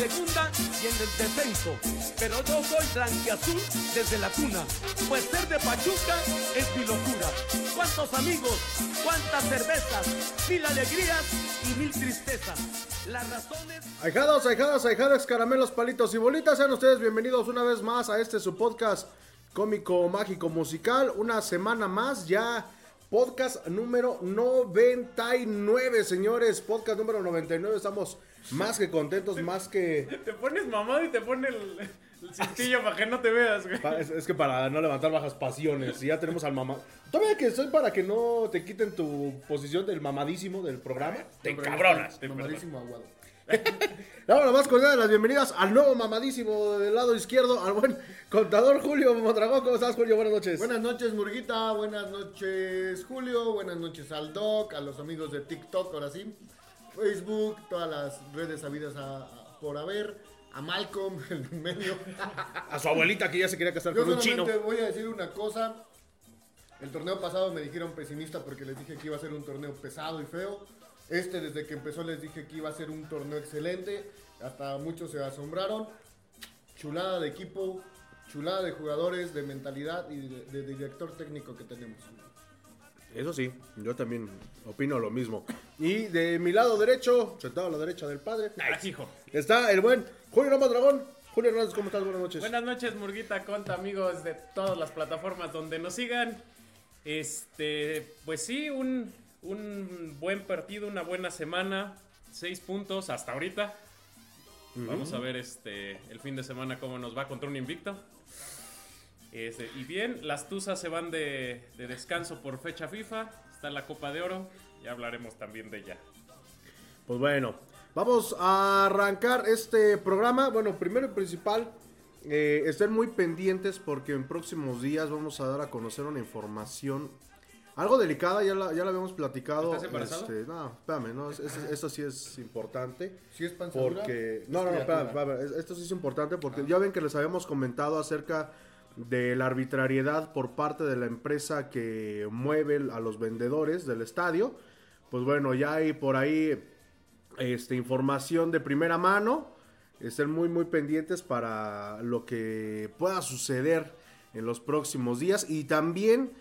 segunda y en el descenso. Pero yo soy blanquiazul desde la cuna, pues ser de Pachuca es mi locura. ¿Cuántos amigos, cuántas cervezas, mil alegrías y mil tristezas? Las razones... Ahijados, ahijadas, ahijadas, caramelos, palitos y bolitas, sean ustedes bienvenidos una vez más a este su podcast cómico, mágico, musical. Una semana más ya podcast número 99, señores. Podcast número 99, estamos más que contentos, más que... Te pones mamado y te pone el, el cintillo para que no te veas, güey. Es, es que para no levantar bajas pasiones, y ya tenemos al mamá. Todavía que soy para que no te quiten tu posición del mamadísimo del programa. Te cabronas. Mamadísimo aguado. Ahora nada más cordial las bienvenidas al nuevo mamadísimo del lado izquierdo, al buen contador Julio Mondragón. ¿Cómo estás, Julio? Buenas noches. Buenas noches, Murguita. Buenas noches, Julio. Buenas noches al Doc, a los amigos de TikTok, ahora sí. Facebook, todas las redes habidas a- a- por haber. A Malcolm, en medio. A su abuelita que ya se quería casar Yo con un chino. voy a decir una cosa. El torneo pasado me dijeron pesimista porque les dije que iba a ser un torneo pesado y feo. Este, desde que empezó, les dije que iba a ser un torneo excelente. Hasta muchos se asombraron. Chulada de equipo, chulada de jugadores, de mentalidad y de, de director técnico que tenemos. Eso sí, yo también opino lo mismo. Y de mi lado derecho, sentado a la derecha del padre, Ah, hijo. está el buen Julio Mondragón. Julio Hernández, ¿cómo estás? Buenas noches. Buenas noches, Murguita, conta amigos de todas las plataformas donde nos sigan. Este, pues sí, un, un buen partido, una buena semana. Seis puntos hasta ahorita. Vamos a ver este el fin de semana cómo nos va contra un invicto. Este, y bien, las Tuzas se van de, de descanso por fecha FIFA. Está la Copa de Oro. Ya hablaremos también de ella. Pues bueno, vamos a arrancar este programa. Bueno, primero y principal, eh, estén muy pendientes porque en próximos días vamos a dar a conocer una información algo delicada, ya la, ya la habíamos platicado. ¿Estás embarazado? Este, no, espérame, no, es- es- esto sí es importante. Si es panza dura, Porque. es No, no, no, espérame, espérame, es- esto sí es importante porque ya ven que les habíamos comentado acerca de la arbitrariedad por parte de la empresa que mueve a los vendedores del estadio. Pues bueno, ya hay por ahí este, información de primera mano. Estén muy, muy pendientes para lo que pueda suceder en los próximos días. Y también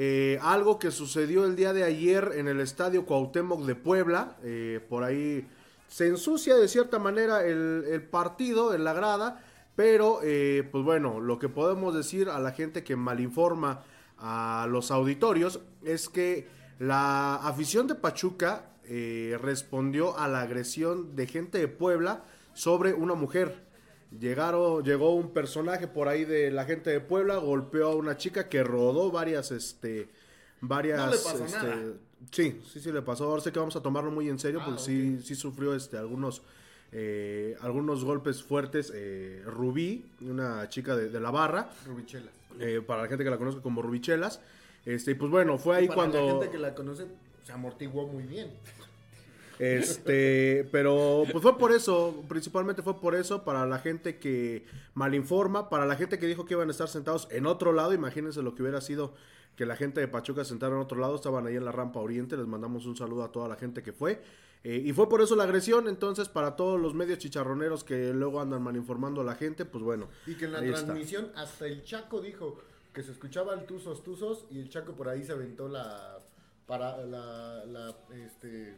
eh, algo que sucedió el día de ayer en el estadio Cuauhtémoc de Puebla. eh, por ahí se ensucia de cierta manera el, partido en la grada. Pero, eh, pues bueno, lo que podemos decir a la gente que malinforma a los auditorios es que la afición de Pachuca eh, respondió a la agresión de gente de Puebla sobre una mujer. Llegaron, llegó un personaje por ahí de la gente de Puebla, golpeó a una chica que rodó varias, este, varias, No le pasó este, nada. sí, sí, sí le pasó. Ahora sé que vamos a tomarlo muy en serio, Ah, porque sí, sí sufrió, este, algunos, eh, algunos golpes fuertes. eh, Rubí, una chica de, de la barra, Rubichela. eh, para la gente que la conozca como Rubichelas. Este, y pues bueno, fue ahí Para cuando. la gente que la conoce, se amortiguó muy bien. Este, pero pues fue por eso, principalmente fue por eso, para la gente que malinforma, para la gente que dijo que iban a estar sentados en otro lado, imagínense lo que hubiera sido que la gente de Pachuca se sentara en otro lado, estaban ahí en la rampa oriente, les mandamos un saludo a toda la gente que fue, eh, y fue por eso la agresión, entonces para todos los medios chicharroneros que luego andan malinformando a la gente, pues bueno. Y que en la está. transmisión hasta el Chaco dijo que se escuchaban tuzos, tuzos y el Chaco por ahí se aventó la para la, la este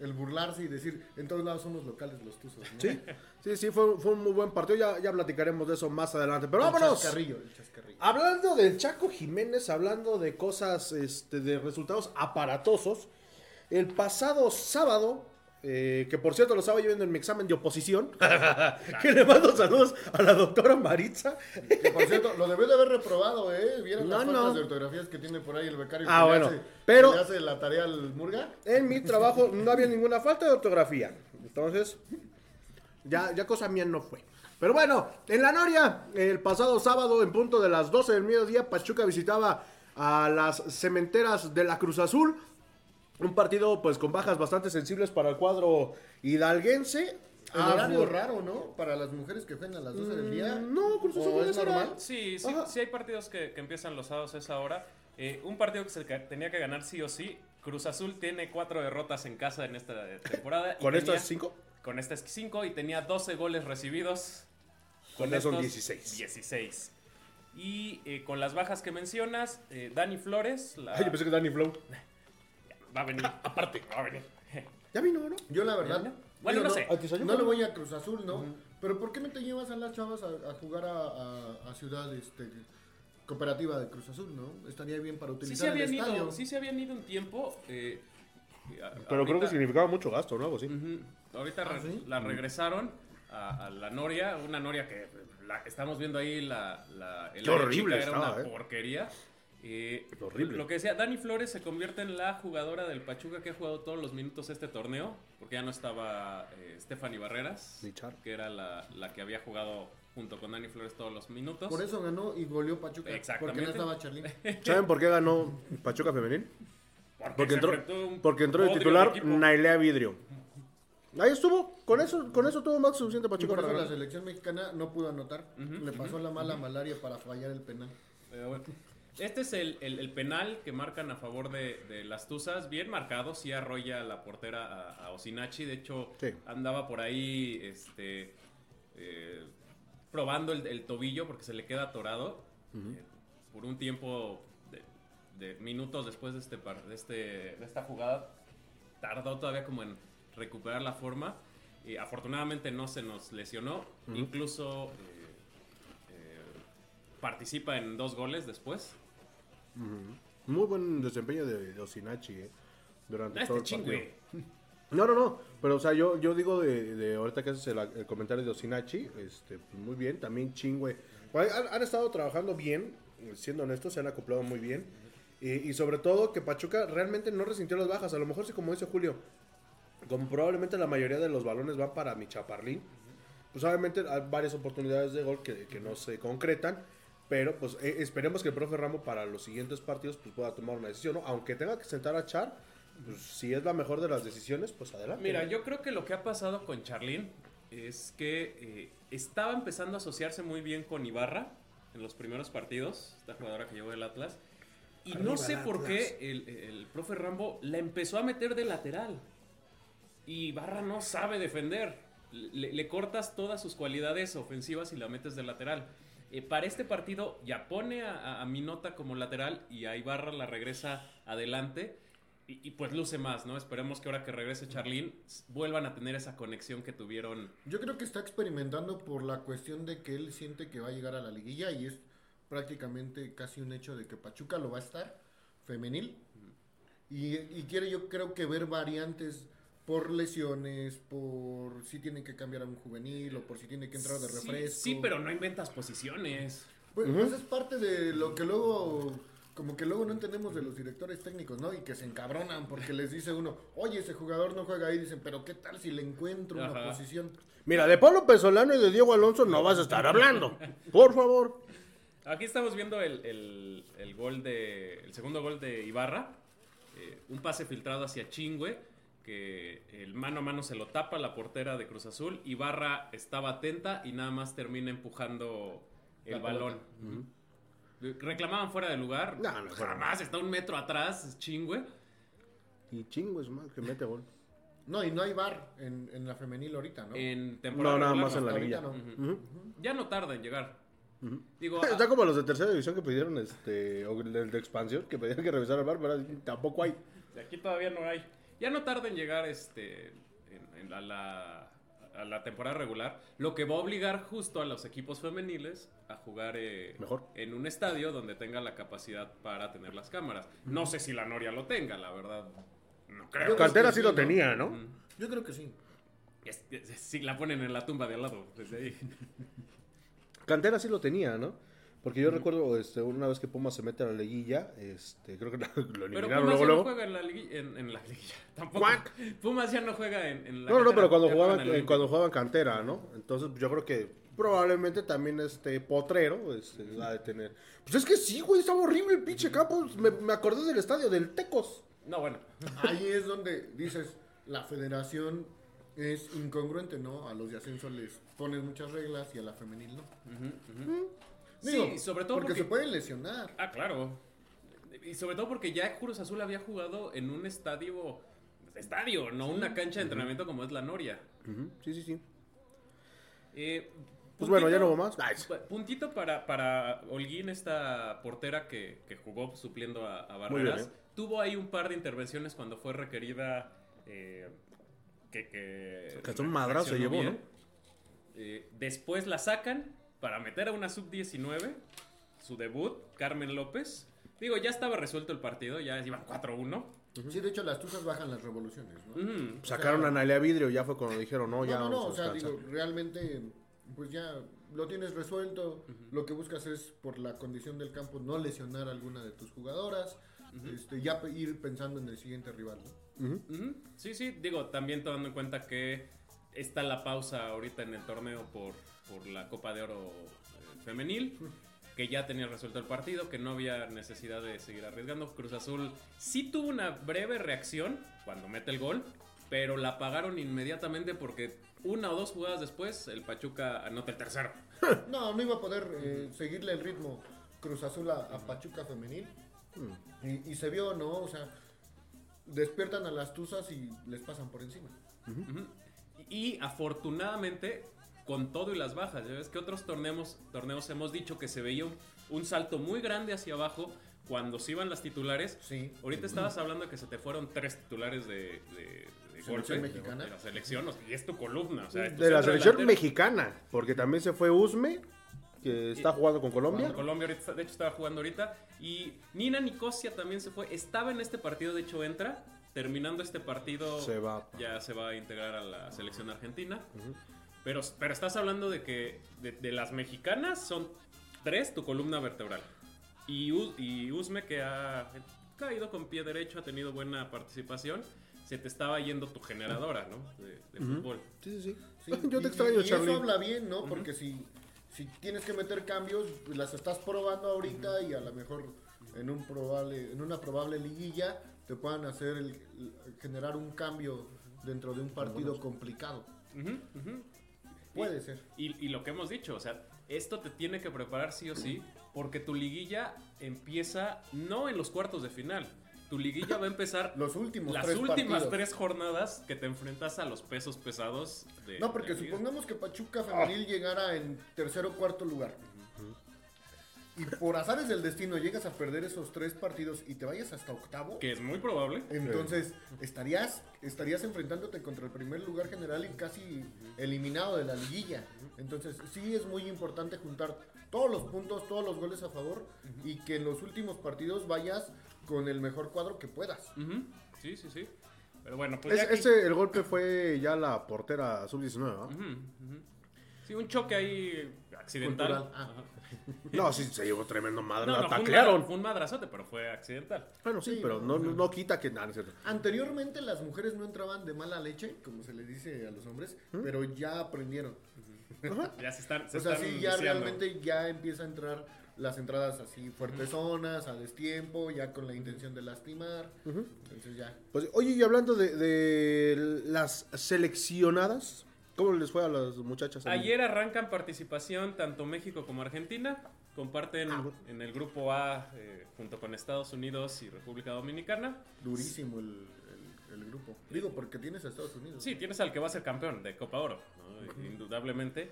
el burlarse y decir en todos lados son los locales los tuzos, ¿no? Sí, sí, sí, fue, fue un muy buen partido, ya, ya platicaremos de eso más adelante, pero El vámonos. chascarrillo, el chascarrillo. Hablando del Chaco Jiménez, hablando de cosas, este, de resultados aparatosos, el pasado sábado, eh, que por cierto lo estaba yo viendo en mi examen de oposición, que le mando saludos a la doctora Maritza. Que por cierto, lo debió de haber reprobado, ¿eh? ¿Vieron No, las no. faltas de ortografías que tiene por ahí el becario? Ah, que le bueno, hace- pero- que le hace la tarea al Murga? En mi trabajo no había ninguna falta de ortografía, entonces ya, ya cosa mía no fue. Pero bueno, en la Noria, el pasado sábado, en punto de las 12 del mediodía, Pachuca visitaba a las cementeras de la Cruz Azul. Un partido pues con bajas bastante sensibles para el cuadro hidalguense. En Ah, horario raro, ¿no? Para las mujeres que juegan a las 12 del día. Mm, no, Cruz Azul ¿O es normal? Sí, sí, sí hay partidos que, que empiezan los sábados a esa hora. Eh, un partido que se tenía que ganar sí o sí. Cruz Azul tiene cuatro derrotas en casa en esta temporada. ¿Con tenía- estas cinco? con este 5 y tenía 12 goles recibidos. Con eso son estos, 16. 16. Y eh, con las bajas que mencionas, eh, Dani Flores la- Ay, yo pensé que Danny Flow. va a venir. Aparte, va a venir. Ya vino, ¿no? Yo la verdad. Bueno, digo, no sé. No le voy a Cruz Azul, ¿no? Pero ¿por qué no te llevas a las chavas a, a jugar a, a- a Ciudad este, Cooperativa de Cruz Azul, ¿no? Estaría bien para Sí utilizar se, habían el estadio. ido, sí se habían ido un tiempo. eh, a- Pero creo que ahorita- significaba mucho gasto, ¿no? Algo así. Ujú. Ahorita ¿Ah, re- sí? la regresaron a, a la Noria, una Noria que la- estamos viendo ahí la, la el Qué horrible chica, era estaba, una ¿eh? porquería. Eh, Horrible. Lo que decía, Dani Flores se convierte en la jugadora del Pachuca que ha jugado todos los minutos este torneo, porque ya no estaba eh, Stephanie Barreras, Ni Char. que era la, la que había jugado junto con Dani Flores todos los minutos. Por eso ganó y goleó Pachuca. Exactamente. Porque no estaba Charlín. ¿Saben por qué ganó Pachuca Femenil? Porque entró, porque entró de titular. Nailea Vidrio. Ahí estuvo. Con eso, con eso tuvo más que suficiente Y Pachuca por para la selección mexicana no pudo anotar. Le pasó la mala malaria para fallar el penal. Pero bueno, Este es el, el- el penal que marcan a favor de, de las Tuzas. Bien marcado, sí arrolla la portera a, a Osinachi. De hecho, Sí. andaba por ahí este, eh, probando el, el tobillo porque se le queda atorado. Eh, por un tiempo de, de minutos después de, este, par- de, este, de esta jugada, tardó todavía como en recuperar la forma. Y afortunadamente no se nos lesionó. Incluso eh, participa en dos goles después. Muy buen desempeño de, de Osinachi, eh, durante todo Este el partido. No, no, no. Pero, o sea, yo, yo digo de, de ahorita que haces el, el comentario de Osinachi, este, pues, muy bien. También Chingüe. Pues, Han, han estado trabajando bien, siendo honestos, se han acoplado muy bien. Y, y sobre todo que Pachuca realmente no resintió las bajas. A lo mejor sí, como dice Julio, como probablemente la mayoría de los balones van para mi chaparlín, pues obviamente hay varias oportunidades de gol que, que no se concretan. Pero pues eh, esperemos que el profe Ramo para los siguientes partidos pues, pueda tomar una decisión, ¿no? Aunque tenga que sentar a Char, pues si es la mejor de las decisiones, pues adelante. Mira, ¿no? yo creo que lo que ha pasado con Charlín es que eh, estaba empezando a asociarse muy bien con Ibarra en los primeros partidos, esta jugadora que llevó el Atlas. Y no Arriba sé el por Atlas. qué el, el profe Rambo la empezó a meter de lateral. Y Ibarra no sabe defender. Le, le cortas todas sus cualidades ofensivas y la metes de lateral. Eh, para este partido ya pone a, a- a Minota como lateral y a Ibarra la regresa adelante. Y, y pues luce más, ¿no? Esperemos que ahora que regrese Charlín vuelvan a tener esa conexión que tuvieron. Yo creo que está experimentando por la cuestión de que él siente que va a llegar a la liguilla y es prácticamente casi un hecho de que Pachuca lo va a estar, femenil. Y, y quiere yo creo que ver variantes por lesiones, por si tienen que cambiar a un juvenil o por si tiene que entrar de refresco. Sí, pero no inventas posiciones. Pues, pues es parte de lo que luego, como que luego no entendemos de los directores técnicos, ¿no? Y que se encabronan porque les dice uno, oye, ese jugador no juega ahí, dicen, pero ¿qué tal si le encuentro una posición? Mira, de Pablo Pesolano y de Diego Alonso no vas a estar hablando. Por favor. Aquí estamos viendo el, el- el gol de. El segundo gol de Ibarra. Eh, un pase filtrado hacia Chingüe. Que el mano a mano se lo tapa la portera de Cruz Azul. Ibarra estaba atenta y nada más termina empujando el La balón. Reclamaban fuera de lugar. No, no, Jamás está un metro atrás, Chingüe. Y chingo es mal que mete gol. No, y no hay bar en, en la femenil ahorita, ¿no? En temporada No, nada regular, más en la liguilla. Ya no tarda en llegar. Digo, Está ah, como los de tercera división que pidieron, este, o el de expansión, que pedían que revisar el bar, pero tampoco hay. De aquí todavía no hay. Ya no tarda en llegar este en, en la, la- a la temporada regular, lo que va a obligar justo a los equipos femeniles a jugar eh, Mejor. en un estadio donde tenga la capacidad para tener las cámaras. No sé si la Noria lo tenga, la verdad. No creo. Cantera sí lo tenía, ¿no? Mm. Yo creo que sí. Si la ponen en la tumba de al lado, desde ahí. Cantera sí lo tenía, ¿no? Porque yo recuerdo este, una vez que Pumas se mete a la liguilla, este, creo que lo Pero eliminaron Pumas luego, ya no juega en la liguilla. En, en la liguilla. Tampoco. Cuac. Pumas ya no juega en, en la No, no, no, pero cuando jugaban, juegan en eh, cuando jugaban cantera, ¿no? Entonces yo creo que probablemente también este Potrero este, va a tener. Pues es que sí, güey, estaba horrible el pinche campo. Me, me acordé del estadio del Tecos. No, bueno. Ahí es donde dices, la federación es incongruente, ¿no? A los de ascenso les pones muchas reglas y a la femenil no. Digo, sí, sobre todo porque, porque se pueden lesionar. Ah, claro. Y sobre todo porque ya Cruz Azul había jugado en un estadio estadio, no una cancha de entrenamiento como es la Noria. Sí, sí, sí. Eh, Pues bueno, ya no hubo más. Puntito para, para Holguín, esta portera que, que jugó supliendo a, a Muy bien, Barreras. ¿eh? Tuvo ahí un par de intervenciones cuando fue requerida. eh, que, que, Que hasta un madrazo se llevó, bien. Eh, después la sacan para meter a una sub-19. Su debut, Carmen López. Digo, ya estaba resuelto el partido, ya iban 4-1. Sí, de hecho, las tuzas bajan las revoluciones, ¿no? Sacaron a Nalia Vidrio, ya fue cuando dijeron, no, No, ya no, no, vamos o sea, digo, realmente, pues ya lo tienes resuelto. Lo que buscas es, por la condición del campo, no lesionar a alguna de tus jugadoras. este, ya ir pensando en el siguiente rival. Sí, sí, digo, también tomando en cuenta que está la pausa ahorita en el torneo por, por la Copa de Oro eh, femenil, que ya tenía resuelto el partido, que no había necesidad de seguir arriesgando. Cruz Azul sí tuvo una breve reacción cuando mete el gol, pero la apagaron inmediatamente porque una o dos jugadas después el Pachuca anota el tercero. No, no iba a poder eh, seguirle el ritmo Cruz Azul a, a Pachuca Femenil. Y, y se vio, ¿no? O sea, despiertan a las tuzas y les pasan por encima. Y afortunadamente, con todo y las bajas, ya ves que otros torneos, torneos hemos dicho que se veía un, un salto muy grande hacia abajo cuando se iban las titulares. Sí. Ahorita estabas hablando de que se te fueron tres titulares de, de, de Selección golpe, mexicana. De la selección, o sea, y es tu columna. O sea, es tu De la selección delantero. mexicana, porque también se fue Usme, que está jugando con Colombia. Colombia ahorita, está- de hecho estaba jugando ahorita. Y Nina Nicosia también se fue. Estaba en este partido, de hecho entra. Terminando este partido, Se va. ya se va a integrar a la selección argentina. Pero, pero estás hablando de que de, de las mexicanas son tres tu columna vertebral. Y, U- y Usme, que ha caído con pie derecho, ha tenido buena participación, se te estaba yendo tu generadora ¿no? de, de fútbol. Sí, sí, sí. Sí, Yo y- te extraño, y, Charlie. eso habla bien, ¿no? Porque si, si tienes que meter cambios, pues, las estás probando ahorita y a lo mejor en un probable, en una probable liguilla te puedan hacer el, el- generar un cambio dentro de un partido complicado. Puede ser. Y, y lo que hemos dicho, o sea, esto te tiene que preparar sí o sí, porque tu liguilla empieza no en los cuartos de final. Tu liguilla va a empezar Los últimos las tres últimas partidos. tres jornadas que te enfrentas a los pesos pesados de. No, porque de supongamos que Pachuca Femenil llegara en tercero o cuarto lugar. Y por azares del destino llegas a perder esos tres partidos y te vayas hasta octavo. Que es muy probable. Entonces estarías, estarías enfrentándote contra el primer lugar general y casi eliminado de la liguilla. Entonces sí es muy importante juntar todos los puntos, todos los goles a favor y que en los últimos partidos vayas con el mejor cuadro que puedas. Sí, sí, sí. Pero bueno, pues Es- ya aquí- ese, el golpe fue ya la portera sub-19, ¿no? Sí, un choque ahí accidental. Cultural, ah. Ajá. No, sí, se llevó tremendo madre. No, no, fue fue un madrazote, pero fue accidental. Bueno, sí, Sí, pero no, no, no quita que nada, no es cierto. Anteriormente las mujeres no entraban de mala leche, como se les dice a los hombres, pero ya aprendieron. Ya se están. Se O sea, están sí, ya realmente ya empieza a entrar las entradas así fuertezonas, a destiempo, ya con la intención de lastimar. Entonces ya. Pues, oye, y hablando de, de las seleccionadas, ¿cómo les fue a las muchachas? Ayer arrancan participación tanto México como Argentina. Comparten Ah. en el grupo A eh, junto con Estados Unidos y República Dominicana. Durísimo el, el- el grupo. Digo, porque tienes a Estados Unidos. Sí, tienes al que va a ser campeón de Copa Oro, ¿no? indudablemente.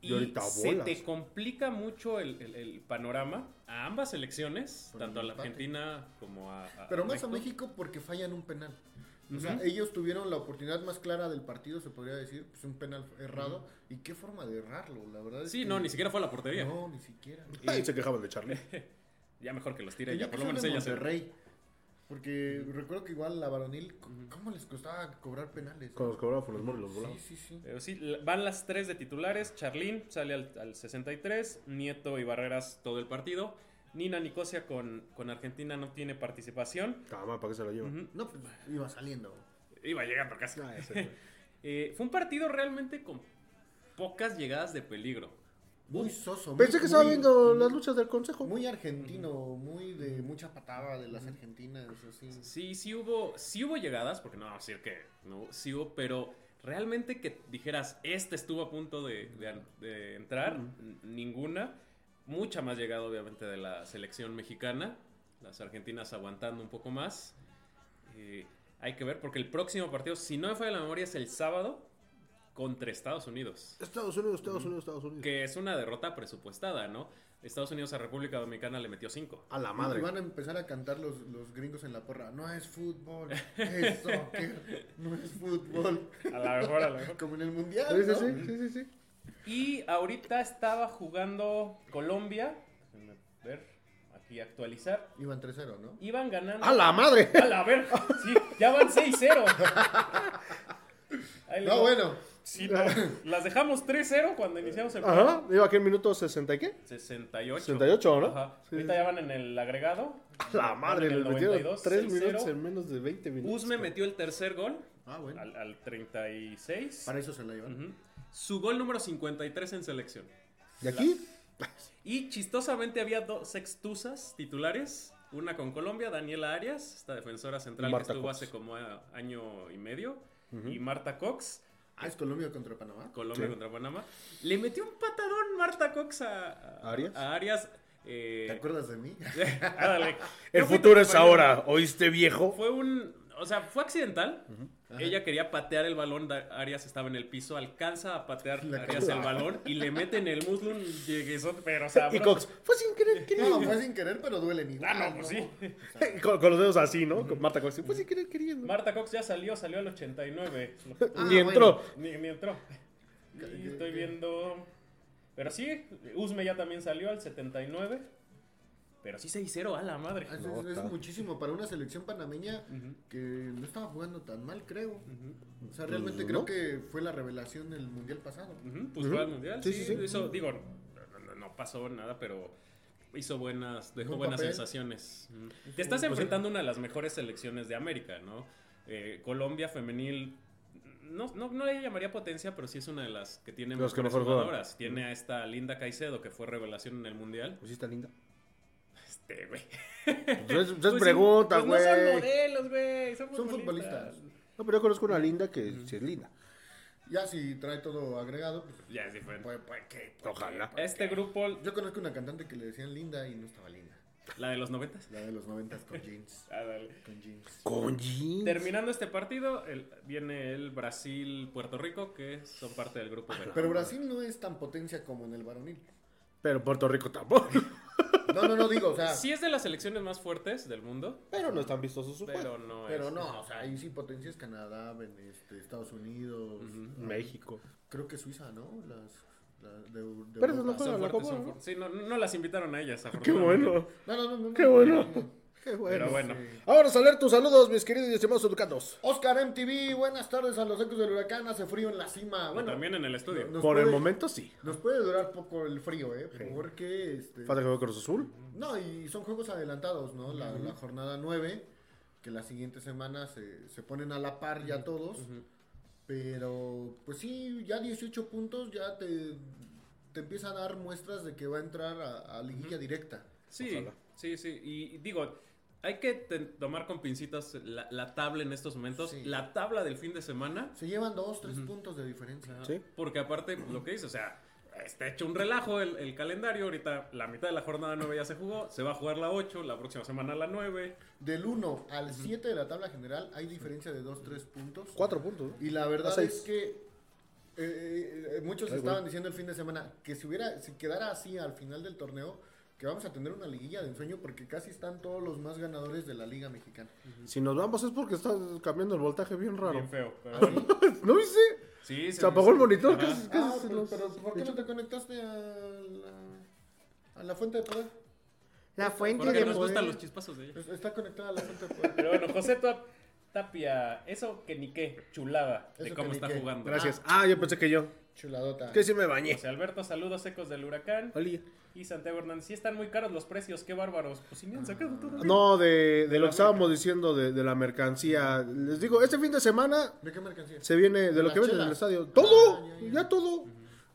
Y Y, se te complica mucho el, el- el panorama a ambas selecciones, Por tanto a la. Argentina como a, a- Pero a más a México porque fallan un penal. O sea, ellos tuvieron la oportunidad más clara del partido, se podría decir, pues un penal errado. ¿Y qué forma de errarlo? La verdad es Sí, que- no, ni siquiera fue a la portería. No, ni siquiera. Ay, se quejaban de Charlie. Ya mejor que los tire, que por lo menos ella se Monterrey. Porque recuerdo que igual la varonil, ¿cómo les costaba cobrar penales? Cuando los cobraban por los moros y los volaban. Sí, sí, sí. Pero sí, la- van las tres de titulares. Charlín sale al, al 63. Nieto y Barreras todo el partido. Nina Nicosia con, con Argentina no tiene participación. Cama, ¿para qué se la llevan? Ujú. No, pues iba saliendo. Iba llegando casi. Ah, ese. Eh, fue un partido realmente con pocas llegadas de peligro. Muy soso. Pensé muy- que estaba muy- viendo las luchas del consejo. Muy argentino, muy de mucha patada de las argentinas, así. Sí, sí hubo, sí hubo llegadas, porque no vamos a decir que no, sí hubo, pero realmente que dijeras, este estuvo a punto de, de- de entrar, ninguna. Mucha más llegada, obviamente, de la selección mexicana. Las argentinas aguantando un poco más. Eh, Hay que ver, porque el próximo partido, si no me falla la memoria, es el sábado contra Estados Unidos. Estados Unidos, Estados Unidos, Estados Unidos. Que es una derrota presupuestada, ¿no? Estados Unidos a República Dominicana le metió 5. A la Y madre. van a empezar a cantar los, los gringos en la porra. No es fútbol, es soccer, no es fútbol. A la mejor, a la mejor. Como en el mundial. Sí, ¿no? sí, sí, sí, sí. Y ahorita estaba jugando Colombia. Déjenme ver, aquí actualizar. Iban 3-0, ¿no? Iban ganando. ¡A la madre! A la ver, sí, ya van 6-0. Ahí les No, va. bueno. Sí, no, las dejamos 3-0 cuando iniciamos el programa. Ajá, iba aquí en minuto 60 y qué? 68. 68, ¿no? Ajá. Sí. Ahorita ya van en el agregado. A la madre, les el metieron 92, 3 6-0. minutos en menos de 20 minutos. Usme metió el tercer gol Ah, bueno. al, al 36. Para eso se la llevan. Ujú. Su gol número 53 en selección. ¿De aquí? Y chistosamente había dos extusas titulares. Una con Colombia, Daniela Arias, esta defensora central Y Marta que estuvo Cox. hace como a- año y medio. Y Marta Cox, Ah, es Colombia contra Panamá. Colombia Sí. contra Panamá. Le metió un patadón Marta Cox a, a- ¿Arias? a Arias. eh, ¿Te acuerdas de mí? El futuro es ahora, ¿oíste viejo? Fue un. O sea, fue accidental. Ella quería patear el balón. Arias estaba en el piso. Alcanza a patear La Arias el balón y le mete en el muslo un lleguesón, pero Y sabroso. Cox, fue sin querer, queriendo. No, fue sin querer, pero duelen igual. Ah, no, pues sí. con, con los dedos así, ¿no? Con Marta Cox, fue sin querer, queriendo. Marta Cox ya salió, salió al 89. Ah, Ni entró. Ni, ni entró. Y estoy viendo. Pero sí, Usme ya también salió al 79. Pero sí 6-0 a la madre. Ah, Es, No, es- es está. muchísimo para una selección panameña que no estaba jugando tan mal, creo. O sea, realmente Pues, creo que fue la revelación del mundial pasado. Pues fue al mundial. Sí, Sí. Hizo, digo, no, no- no pasó nada, pero hizo buenas, dejó Buen buenas papel. sensaciones. Te estás enfrentando a una de las mejores selecciones de América, ¿no? Eh, Colombia femenil. No, no, no le llamaría potencia, pero sí es una de las que tiene Los que mejor jugadoras. Tiene a esta Linda Caicedo, que fue revelación en el mundial. Pues sí está linda. Este, güey. Pues es, es Pues sí, pregunta, pues güey. No son modelos, güey. Son, Son futbolistas. futbolistas. No, pero yo conozco una linda que sí es linda. Ya si trae todo agregado, pues Ya es diferente. puede, puede que. puede Ojalá. Este grupo, Yo conozco una cantante que le decían linda y no estaba linda. la de los noventas. La de los noventas con jeans. Ah, dale. Con jeans. Con jeans. Terminando este partido, el- viene el Brasil-Puerto Rico, que son parte del grupo B. Pero Brasil no es tan potencia como en el varonil. Pero Puerto Rico tampoco. No, no, no digo, o sea. Sí es de las selecciones más fuertes del mundo, Pero no están vistosos su pero no Pero es- no, o sea, ahí sí potencia es Canadá, este, Estados Unidos, México. creo que Suiza, ¿no? Las, las de, de Pero no juegan la Copa. Sí, no, no las invitaron a ellas, Qué bueno. No, no, no, no, Qué no, bueno. Qué bueno. Pero bueno. Sí. Ahora a leer tus saludos, mis queridos y estimados educados. Oscar MTV, buenas tardes a los ecos del huracán, hace frío en la cima. Bueno, también en el estudio. Por el momento sí. Nos puede durar poco el frío, ¿eh? Porque, este, Falta que juegue Cruz Azul. no, y son juegos adelantados, ¿no? La, la jornada 9, que la siguiente semana se, se ponen a la par ya todos. Pero, pues sí, ya 18 puntos ya te, te empieza a dar muestras de que va a entrar a, a liguilla directa. Sí, Ojalá. sí, sí. Y digo, hay que tomar con pincitas la, la tabla en estos momentos. Sí. La tabla del fin de semana. Se llevan 2, 3 puntos de diferencia. Sí. Porque aparte, lo que dice, o sea, está hecho un relajo el, el calendario. Ahorita la mitad de la jornada 9 ya se jugó. Se va a jugar la 8, la próxima semana la 9. Del 1 al 7 de la tabla general hay diferencia de 2, 3 puntos. Cuatro puntos. Y la verdad es que eh, eh, muchos Ay, estaban diciendo el fin de semana que si hubiera, si quedara así al final del torneo, que vamos a tener una liguilla de ensueño porque casi están todos los más ganadores de la liga mexicana. Si nos vamos es porque está cambiando el voltaje bien raro. Bien feo. Pero ¿Ah? ¿No viste? Sí, Se apagó el monitor. Casi- casi Ah, se pero, los- pero ¿por qué no te conectaste a la, a la fuente de poder? La fuente Porque de nos gustan los chispazos de ella. Es- Está conectada a la fuente de poder. Pero bueno, José Tap- Tapia, eso que ni qué, chulada de cómo está qué. jugando. Gracias. Ah, yo pensé que yo. Chuladota. Que sí me bañé. José Alberto, saludos secos del huracán. Oli. Y Santiago Hernández, sí están muy caros los precios, qué bárbaros. Pues si me han sacado todo. No, de, de lo que estábamos diciendo de, de la mercancía. Les digo, este fin de semana ¿De qué mercancía? se viene de lo que venden en el estadio. ¡Todo! Ah, ya, ya, ya. todo.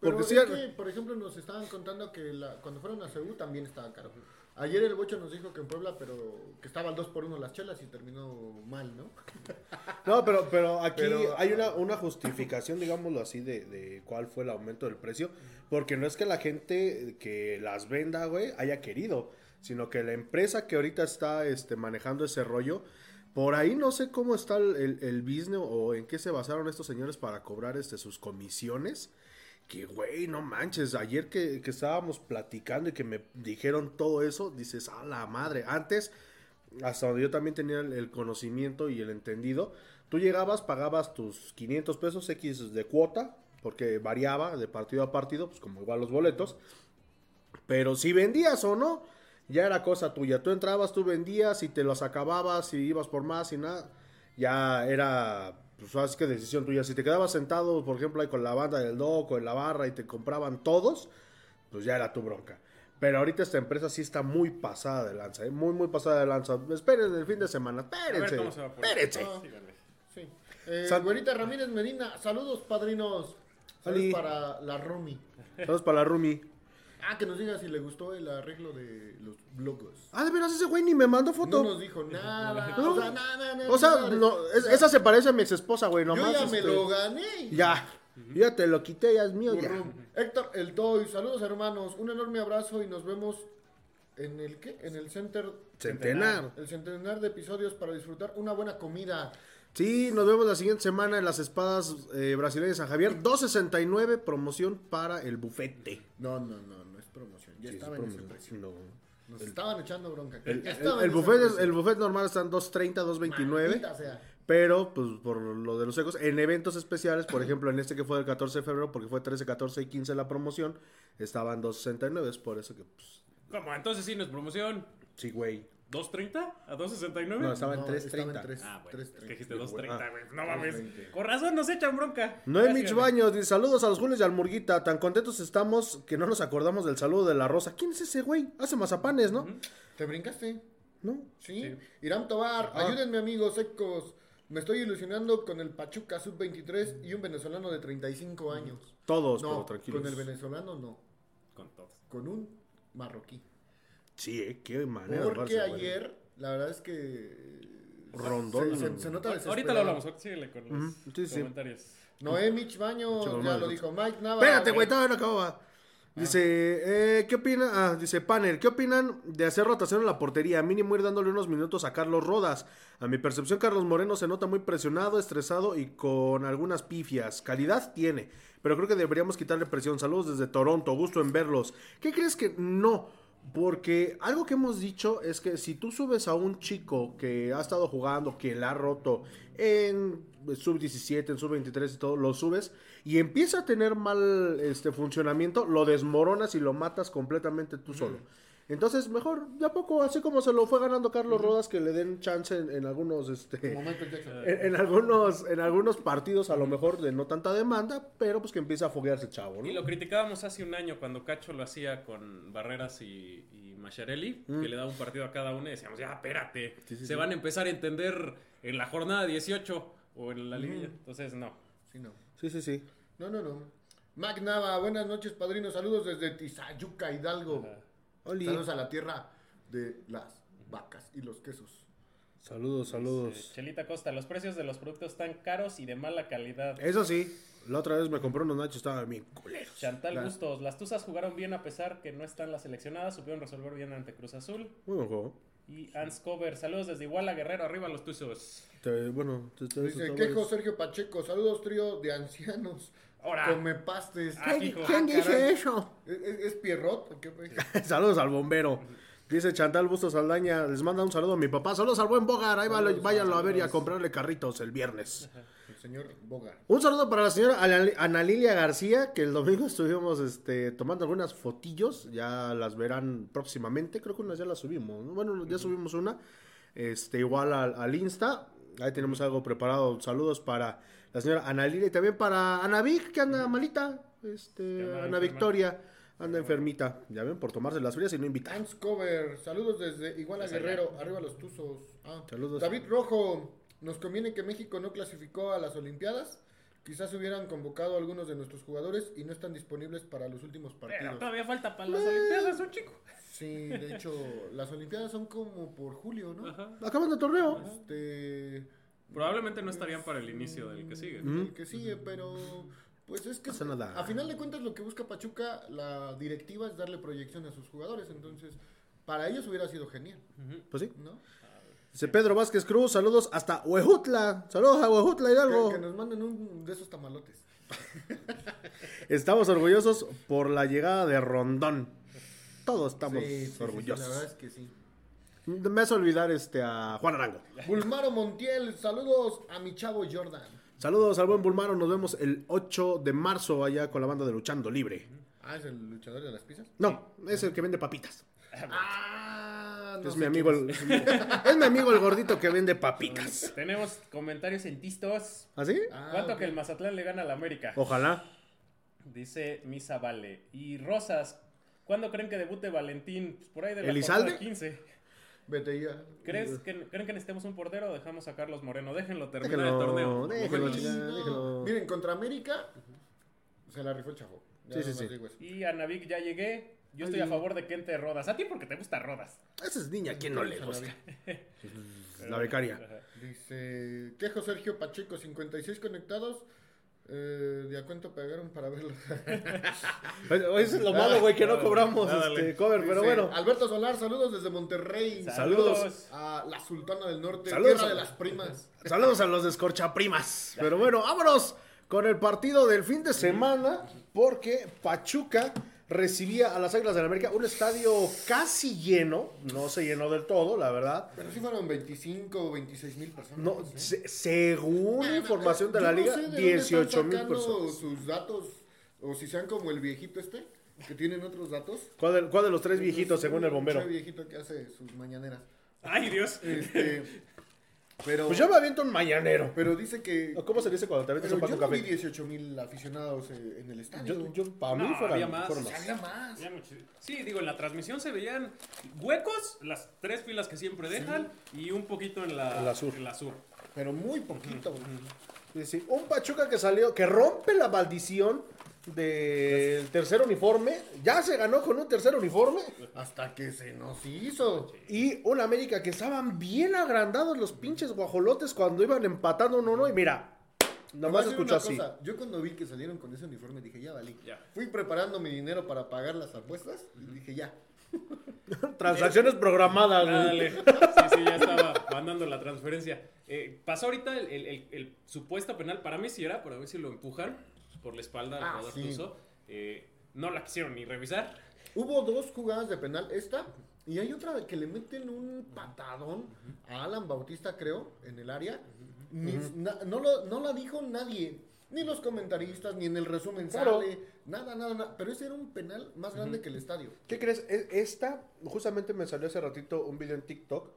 Pero Porque es sí, que, por ejemplo, nos estaban contando que la- cuando fueron a Ceú también estaba caro. Ayer el Bocho nos dijo que en Puebla, pero que estaba al 2 por 1 las chelas y terminó mal, ¿no? No, pero, pero aquí Pero- hay una, una justificación, digámoslo así, de, de cuál fue el aumento del precio. Porque no es que la gente que las venda, güey, haya querido, sino que la empresa que ahorita está este, manejando ese rollo, Por ahí no sé cómo está el, el, el business o en qué se basaron estos señores para cobrar este, sus comisiones. Que, güey, no manches, ayer que, que estábamos platicando y que me dijeron todo eso, dices, a la madre. Antes, hasta donde yo también tenía el, el conocimiento y el entendido, tú llegabas, pagabas tus 500 pesos X de cuota, porque variaba de partido a partido, pues como igual los boletos. Pero si vendías o no, ya era cosa tuya. Tú entrabas, tú vendías y te los acababas y ibas por más y nada. Ya era, pues así que decisión tuya. Si te quedabas sentado, por ejemplo, ahí con la banda del doco, en la barra y te compraban todos, pues ya era tu bronca. Pero ahorita esta empresa sí está muy pasada de lanza, ¿eh? muy, muy pasada de lanza. Esperen el fin de semana, A ver espérense. cómo se va a poner. Espérense. Ah. Sí. Eh, Ramírez Medina, saludos padrinos. Saludos Ali. para la Romy. Saludos para la Rumi. Ah, que nos diga si le gustó el arreglo de los blogos. Ah, de veras, ese güey ni me mandó No foto. nos dijo nada. No. O sea, nada, nada. O sea, nada. no, es- esa se parece a mi ex esposa, güey. Yo Nomás, ya me este, lo gané. Ya, ya te lo quité, ya es mío. Ya. Héctor El Toy, saludos hermanos, un enorme abrazo y nos vemos en el qué? En el center Centenar. el centenar de episodios para disfrutar una buena comida. Sí, nos vemos la siguiente semana en las espadas eh, brasileñas de San Javier. 269, promoción para el bufete. No, no, no, no promoción. Ya Sí, estaba es en ese promoción. precio. No. Nos estaban echando bronca. El, el- el ese buffet, es- precio. el buffet normal está en 230, 229. Maldita sea. Pero, pues, por lo de los ecos, en eventos especiales, por ejemplo, en este que fue del 14 de febrero, porque fue 13, 14 y 15 la promoción, estaban 269. Es por eso que, pues, ¿Cómo? Entonces sí no es promoción. sí, güey. ¿230? ¿A 269? No, estaba en No, 330. estaba en tres- Ah, bueno, es 330. que dijiste 230, Ah. güey. No mames. 320. Con razón nos echan bronca. Noé Ya, Mitch síganle. Baños dice: Saludos a los Jules y al Murguita. Tan contentos estamos que no nos acordamos del saludo de la Rosa. ¿Quién es ese güey? Hace mazapanes, ¿no? ¿Te brincaste? ¿No? ¿Sí? Sí. Irán Tobar, Ah. ayúdenme amigos secos. Me estoy ilusionando con el Pachuca Sub-23 y un venezolano de 35 años. Todos, No, pero tranquilos. con el venezolano no, Con todos. con un marroquí. Sí, eh, qué manera. Porque ayer, la verdad es que... Rondón. Se, se- se nota Ahorita lo hablamos, síguele con los Ujú, sí, sí. comentarios. Noé Mitch Baños, Mucho ya lo dijo Mike Nava. Espérate, güey, todavía no acababa. Ah. Dice, eh, ¿qué opinan? Ah, dice Panel, ¿qué opinan de hacer rotación en la portería? Mínimo ir dándole unos minutos a Carlos Rodas. A mi percepción, Carlos Moreno se nota muy presionado, estresado y con algunas pifias. Calidad tiene, pero creo que deberíamos quitarle presión. Saludos desde Toronto, gusto en verlos. ¿Qué crees que no? Porque algo que hemos dicho es que si tú subes a un chico que ha estado jugando, que la ha roto en sub-17, en sub-23 y todo, lo subes y empieza a tener mal este funcionamiento, lo desmoronas y lo matas completamente tú solo. Entonces, mejor, de a poco, así como se lo fue ganando Carlos Rodas, que le den chance en, en algunos, este, en, en algunos, en algunos partidos, a lo mejor de no tanta demanda, pero pues que empieza a foguearse el chavo, ¿no? Y lo criticábamos hace un año cuando Cacho lo hacía con Barreras y, y Macharelli, que le daba un partido a cada uno y decíamos, ya, espérate, Sí, sí, se sí. van a empezar a entender en la jornada 18 o en la liguilla. Entonces, no. Sí, no. Sí, sí, sí. No, no, no. Mac Nava, buenas noches, padrinos. Saludos desde Tizayuca, Hidalgo. Oli. Saludos a la tierra de las vacas y los quesos. Saludos, saludos. Chelita Costa, los precios de los productos están caros y de mala calidad. Eso sí, la otra vez me compré unos nachos, estaban bien culeros. Chantal La- Bustos, las Tuzas jugaron bien a pesar que no están las seleccionadas, supieron resolver bien ante Cruz Azul. Muy buen juego. Y Ans Cover, saludos desde Iguala Guerrero, arriba los Tuzos. Te- bueno, te, te- Dice Quejo Sergio Pacheco. Saludos, trío de ancianos. Ahora. Come pastes. Ah, hijo. ¿Quién Ah, dice eso? ¿Es, es- es Pierrot? ¿O qué fue? Saludos al bombero. Dice Chantal Bustos Saldaña, les manda un saludo a mi papá. Saludos al buen Bogar, ahí Saludos, váyanlo a ver y a comprarle carritos el viernes. El señor Bogar. Un saludo para la señora Ana- Lilia García, que el domingo estuvimos este, tomando algunas fotillos, ya las verán próximamente, creo que unas ya las subimos, ¿no? bueno, ya subimos una, este, igual al, al Insta, ahí tenemos algo preparado, saludos para la señora Ana Lilia y también para Ana Vic, que anda malita, este, Ana enferma. Victoria, anda enfermita, ya ven, por tomarse las frías y no invitar. Hans Cover. Saludos desde Iguala Pues allá. Guerrero. Arriba los tuzos. Ah. Saludos. David Rojo. Nos conviene que México no clasificó a las Olimpiadas. Quizás hubieran convocado a algunos de nuestros jugadores y no están disponibles para los últimos Pero partidos. todavía falta para las Olimpiadas, un chico. Sí, de hecho, las Olimpiadas son como por julio, ¿no? Ajá. Acabando el torneo. Este. Probablemente no estarían para el inicio del que sigue. El que sigue, pero. Pues es que. A final de cuentas, lo que busca Pachuca, la directiva es darle proyección a sus jugadores. Entonces, para ellos hubiera sido genial, Pues sí. ¿no? Dice Pedro Vázquez Cruz, saludos hasta Huejutla. Saludos a Huejutla Hidalgo. Que, que nos manden un de esos tamalotes. Estamos orgullosos por la llegada de Rondón. Todos estamos Sí, sí, sí, orgullosos. la verdad es que sí. Me hace olvidar este a Juan Arango. Bulmaro Montiel, saludos a mi chavo Jordan. Saludos al buen Bulmaro, nos vemos el 8 de marzo allá con la banda de Luchando Libre. Ah, ¿es el luchador de las pizzas? No, es el que vende papitas. Ah, no es mi amigo el, es mi amigo el gordito que vende papitas. Tenemos comentarios en tistos. ¿Así? Ah, ¿Cuánto que el Mazatlán le gana al América? Ojalá. Dice Misa Vale. Y Rosas, ¿cuándo creen que debute Valentín? Pues por ahí de la ¿Elizalde? jornada 15. Vete ya. ¿Crees que, ¿Creen que necesitemos un portero o dejamos a Carlos Moreno? Déjenlo terminar el Déjenlo, torneo. déjenlo, déjenlo. Miren, contra América se la rifó el chavo. Ya Sí, sí, sí. Y a Navik ya llegué. Yo estoy a favor de que entre Rodas. A ti porque te gusta Rodas. Esa es niña, ¿a quién no le gusta? La becaria. Dice, quejo Sergio Pacheco, 56 conectados. Eh, ¿De a cuánto pagaron para verlo? Eso es lo malo, güey, que no cobramos Dale. este cover, pero bueno. Alberto Solar, saludos desde Monterrey. Saludos. A la Sultana del Norte, Saludos tierra a- de las primas. Saludos a los de Escorchaprimas. Pero bueno, vámonos con el partido del fin de semana, porque Pachuca recibía a las Águilas del América, un estadio casi lleno, no se llenó del todo, la verdad. Pero sí fueron 25 o 26 mil personas. No, ¿eh? se- según Ah, información de la no liga, sé de dónde 18 están mil personas. sus datos, o si sean como el viejito este, que tienen otros datos. ¿Cuál de, cuál de los tres viejitos, según el bombero? Un viejito que hace sus mañaneras. Ay, Dios. Este, pero, Pues yo me aviento un mañanero. pero dice que... ¿O ¿Cómo se dice cuando te avientas un yo pan con no vi café? 18 mil aficionados en el estadio. Yo, yo, para mí No, fueran, había más. había más. Sí, digo, en la transmisión se veían huecos, las tres filas que siempre dejan, y un poquito en la, En la sur. en la sur. Pero muy poquito. Sí, sí. Un Pachuca que salió, que rompe la maldición del tercer uniforme. Ya se ganó con un tercer uniforme. Hasta que se nos hizo. Y un América que estaban bien agrandados los pinches guajolotes cuando iban empatando uno uno. Y mira, nomás escuchó así. cosa, Yo cuando vi que salieron con ese uniforme dije, ya valí. Ya. Fui preparando mi dinero para pagar las apuestas y dije, ya. Transacciones programadas. güey. Dale. Sí, sí, ya estaba mandando la transferencia. Eh, pasó ahorita el, el- el- el supuesto penal. Para mí sí era, para ver si lo empujan por la espalda al Ah, jugador sí. Eh, no la quisieron ni revisar. Hubo dos jugadas de penal, esta y hay otra que le meten un patadón a Alan Bautista, creo, en el área. Ni- na- no, lo- no la dijo nadie, ni los comentaristas, ni en el resumen Claro. sale, nada, nada, nada. Pero ese era un penal más grande que el estadio. ¿Qué crees? E- Esta, justamente me salió hace ratito un video en TikTok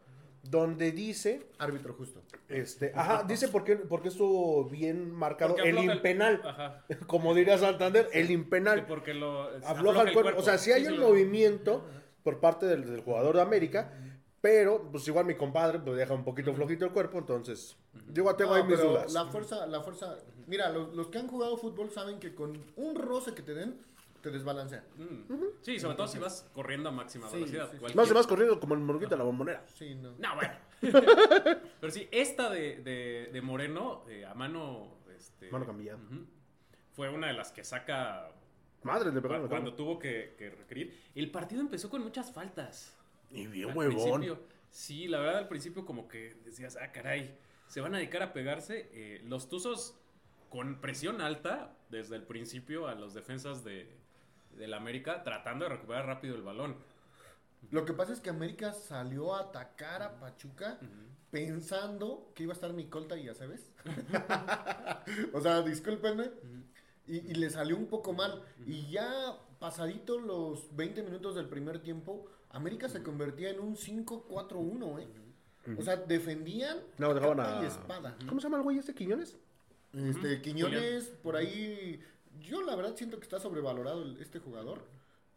donde dice, Árbitro justo. este, ajá, dice por qué, por qué estuvo bien marcado Porque el impenal. Ajá. Como diría Santander, el impenal. Porque lo. afloja el cuerpo. O sea, si hay Sí, sí, un lo- movimiento por parte del, del jugador de América, pero pues igual mi compadre pues deja un poquito flojito el cuerpo, entonces yo tengo ahí mis dudas. La fuerza, la fuerza. Mira, los, los que han jugado fútbol saben que con un roce que te den, te desbalancean. Mm. Sí, sobre todo si vas corriendo a máxima Sí, velocidad. sí, sí. No, se vas corriendo como el morguito de la bombonera. Sí, no. No, bueno. Pero sí, esta de, de- de Moreno, eh, a mano. Este, Mano cambiada. Fue una de las que saca Madre de perdón. cuando tuvo que, que requerir. El partido empezó con muchas faltas. Y bien Al huevón. sí, la verdad al principio como que decías, ah, caray, se van a dedicar a pegarse. Eh, los Tuzos con presión alta desde el principio a los defensas de, del América tratando de recuperar rápido el balón. Lo que pasa es que América salió a atacar a Pachuca pensando que iba a estar mi colta y ya sabes. o sea, discúlpenme. Y, y le salió un poco mal. Y ya pasadito los 20 minutos del primer tiempo, América se convertía en un 5-4-1, ¿eh? O sea, defendían No, dejaban a... espada. ¿Cómo se llama el güey este Quiñones? Este, Quiñones, por ahí, yo la verdad siento que está sobrevalorado el- este jugador.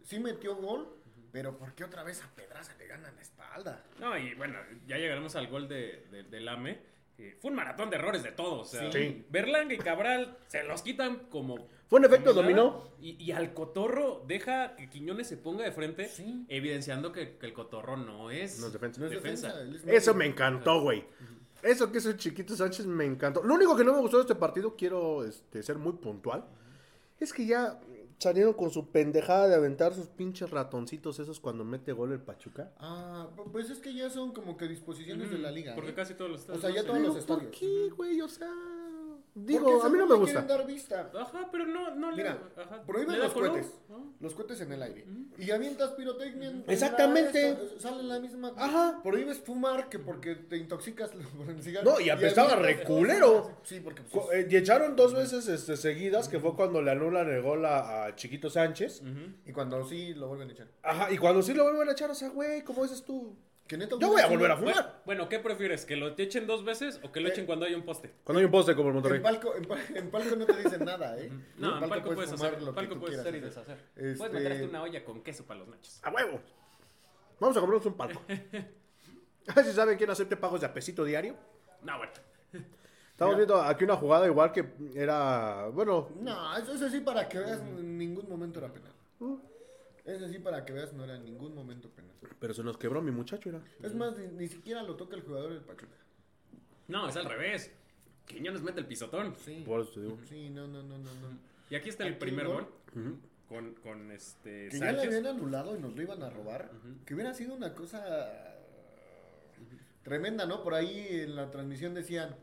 Sí metió gol, pero ¿por qué otra vez a Pedraza le ganan la espalda? No, y bueno, ya llegaremos al gol de, de- del AME. Eh, fue un maratón de errores de todos. O sea, Sí. Berlanga y Cabral se los quitan como. Fue un efecto dominó. Y, y al cotorro deja que Quiñones se ponga de frente, Sí. evidenciando que, que el cotorro no es, No es defensa. No es defensa. defensa. él es Eso me encantó, güey. Eso que es el chiquito Sánchez me encantó. Lo único que no me gustó de este partido, quiero este, ser muy puntual, es que ya salieron con su pendejada de aventar sus pinches ratoncitos esos cuando mete gol el Pachuca? Ah, pu- pues es que ya son como que disposiciones de la liga. Porque ¿eh? casi todos los O sea, ya todos los Pero, ¿Por estadios. qué, güey? O sea, digo, a mí no me gusta. dar vista. Ajá, pero no, no le. Mira, ajá, prohíben le los color, cohetes. ¿no? Los cohetes en el aire. Y avientas pirotecnia. en- en Exactamente. la esta, sale la misma. Ajá. Prohíbes fumar que porque te intoxicas por el cigarro. No, y apestaba reculero. Sí, porque pues, eh, Y echaron dos veces este, seguidas, que fue cuando le anulan el gol a, a Chiquito Sánchez. Y cuando sí lo vuelven a echar. Ajá, y cuando sí lo vuelven a echar, o sea, güey, ¿cómo dices tú? Que neta, Yo voy a volver a fumar. Bueno, ¿qué prefieres? ¿Que lo te echen dos veces o que lo Eh, echen cuando hay un poste? Cuando hay un poste como el Monterrey. En palco, en, pa- en palco no te dicen nada, ¿eh? No, en palco puedes fumar hacer, lo que tú puedes quieras hacer y hacer. deshacer. Este- Puedes meterte una olla con queso para los nachos. ¡A huevo! Vamos a comprarnos un palco. A ver si saben quién acepte pagos de a pesito diario. No, bueno. Estamos viendo aquí una jugada igual que era. Bueno, No, eso, eso sí para que veas, en ningún momento era penal. Eso sí para que veas, no era en ningún momento penal. pero se nos quebró mi muchacho, era. Es más, ni, ni siquiera lo toca el jugador del Pachuca. No, es al revés. Quiñones mete el pisotón. Sí. Por eso te digo. Sí, no, no, no, no, no. Y aquí está el Aquí primer el gol. gol. Con, con este. Que ya le Sánchez. habían anulado y nos lo iban a robar. Que hubiera sido una cosa tremenda, ¿no? Por ahí en la transmisión decían.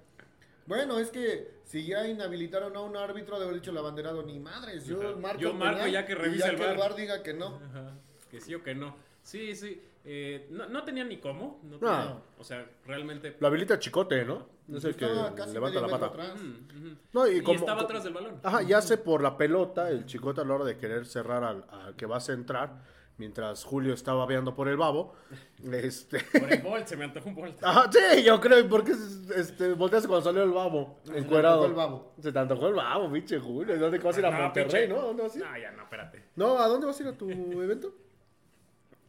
Bueno, es que si ya inhabilitaron a un árbitro de haber dicho el abanderado, ni madres, yo Ajá. marco, Yo el marco penal ya que ya el que el. VAR diga que no. Ajá, Que sí o que no. Sí, sí. eh, no, no tenía ni cómo. No No. tenía- O sea, realmente. Lo habilita Chicote, ¿no? Es el que levanta la pata. atrás. Mm. No, y y como- estaba atrás del balón. Ajá, ya hace por la pelota el chicote a la hora de querer cerrar al, al que va a centrar. Mientras Julio estaba veando por el babo. Este. Por el Bolt, se me antojó un Bolt. Ajá, sí, yo creo, porque este, volteaste cuando salió el babo, Se me encuerado. antojó el babo. Se te antojó el babo, pinche Julio. ¿Dónde vas a ir a No, Monterrey, no? ¿Dónde vas a ir? No, ya no, espérate. No, ¿a dónde vas a ir a tu evento?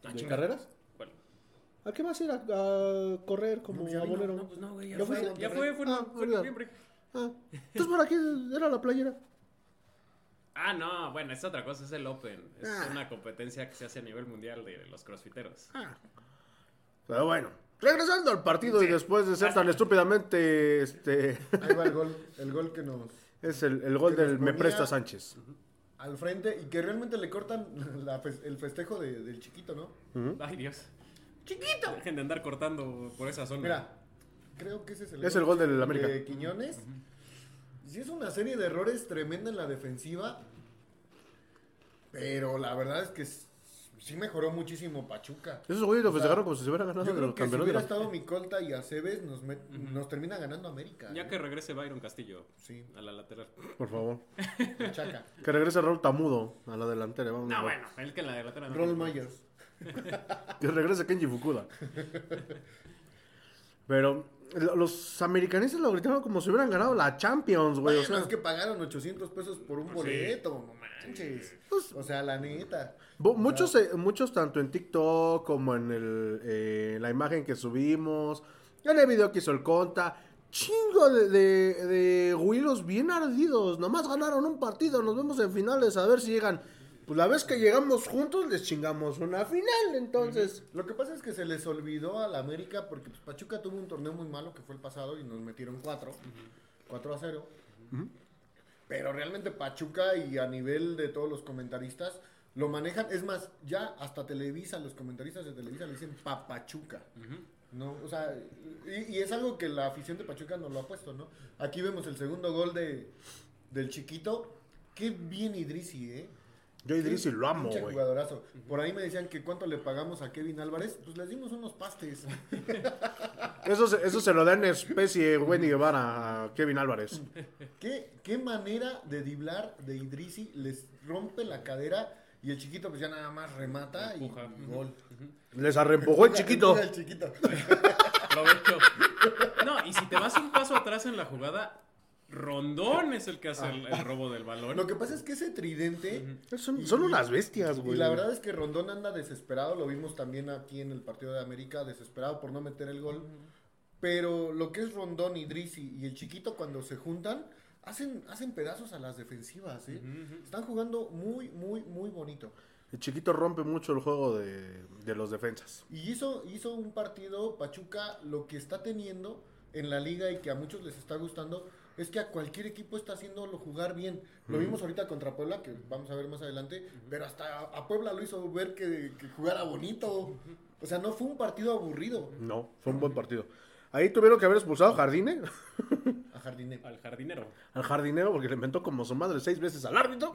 Ah, ¿De carreras? ¿Cuál? ¿A qué vas a ir a, a correr como No, vino, abonero? No, pues no, güey. Ya, ¿Ya fue, ya fue, fue, Ah, fue en noviembre. Ah, entonces para qué era la playera. Ah, no, bueno, es otra cosa, es el Open. Es Ah. una competencia que se hace a nivel mundial de los crossfiteros. Ah. Pero bueno, regresando al partido y después de ser tan estúpidamente, este, Ahí va el gol, el gol que nos es el, el gol del me presta Sánchez. al frente y que realmente le cortan la fes- el festejo de- del chiquito, ¿no? Ay, Dios. ¡Chiquito! Dejen de andar cortando por esa zona. Mira, creo que ese es el Es el gol del de América. Quiñones. Sí es una serie de errores tremenda en la defensiva, pero la verdad es que sí mejoró muchísimo Pachuca. Esos güeyes lo festejaron como si se hubiera ganado Yo el creo que si hubiera estado Micolta y Aceves nos, met- nos termina ganando América. Ya ¿eh? que regrese Byron Castillo Sí, a la lateral. Por favor. Chaca. Que regrese Raúl Tamudo a la delantera. Vamos No, a- bueno, él que en la lateral. no. Ronald Myers. Que regrese Kenji Fukuda. Pero los americanistas lo gritaron como si hubieran ganado la Champions, güey. Bueno, o sea, es que pagaron 800 pesos por un boleto, no manches. Pues- o sea, la neta. bo- muchos, eh, muchos tanto en TikTok como en el, eh, la imagen que subimos, en el video que hizo el Conta, chingo de, de, de güilos bien ardidos. Nomás ganaron un partido, nos vemos en finales a ver si llegan. Pues la vez que llegamos juntos les chingamos una final, entonces. Lo que pasa es que se les olvidó a la América porque pues, Pachuca tuvo un torneo muy malo que fue el pasado y nos metieron 4. 4 a 0. Pero realmente Pachuca y a nivel de todos los comentaristas lo manejan. Es más, ya hasta Televisa, los comentaristas de Televisa le dicen Papachuca. No, o sea, y, y es algo que la afición de Pachuca nos lo ha puesto, ¿no? Aquí vemos el segundo gol de, del chiquito. Qué bien Idrisi, ¿eh? Yo Idrisi lo amo, güey. jugadorazo. Por ahí me decían que cuánto le pagamos a Kevin Álvarez. Pues les dimos unos pastes. Eso, se- eso se lo da en especie Wendy Guevara a Kevin Álvarez. ¿Qué, qué manera de diblar de Idrisi les rompe la cadera y el chiquito pues ya nada más remata y, Empuja. y gol. Les arrempujó el chiquito. Empuja el chiquito. Provecho. No, y si te vas un paso atrás en la jugada, Rondón es el que hace el, el robo del balón. Lo que pasa es que ese tridente Son, son unas bestias, y güey. la verdad es que Rondón anda desesperado, lo vimos también aquí en el partido de América, desesperado por no meter el gol. Pero lo que es Rondón, Idrisi y el chiquito cuando se juntan, hacen, hacen pedazos a las defensivas. ¿eh? Están jugando muy, muy, muy bonito. El chiquito rompe mucho el juego de, de los defensas. Y hizo, hizo un partido, Pachuca, lo que está teniendo en la liga y que a muchos les está gustando, es que a cualquier equipo está haciéndolo jugar bien. Lo vimos ahorita contra Puebla, que vamos a ver más adelante, pero hasta a Puebla lo hizo ver que, que jugara bonito. O sea, no fue un partido aburrido No, fue un buen partido. Ahí tuvieron que haber expulsado a Jardine, a Jardine. Al jardinero. al jardinero, porque le inventó como su madre seis veces al árbitro.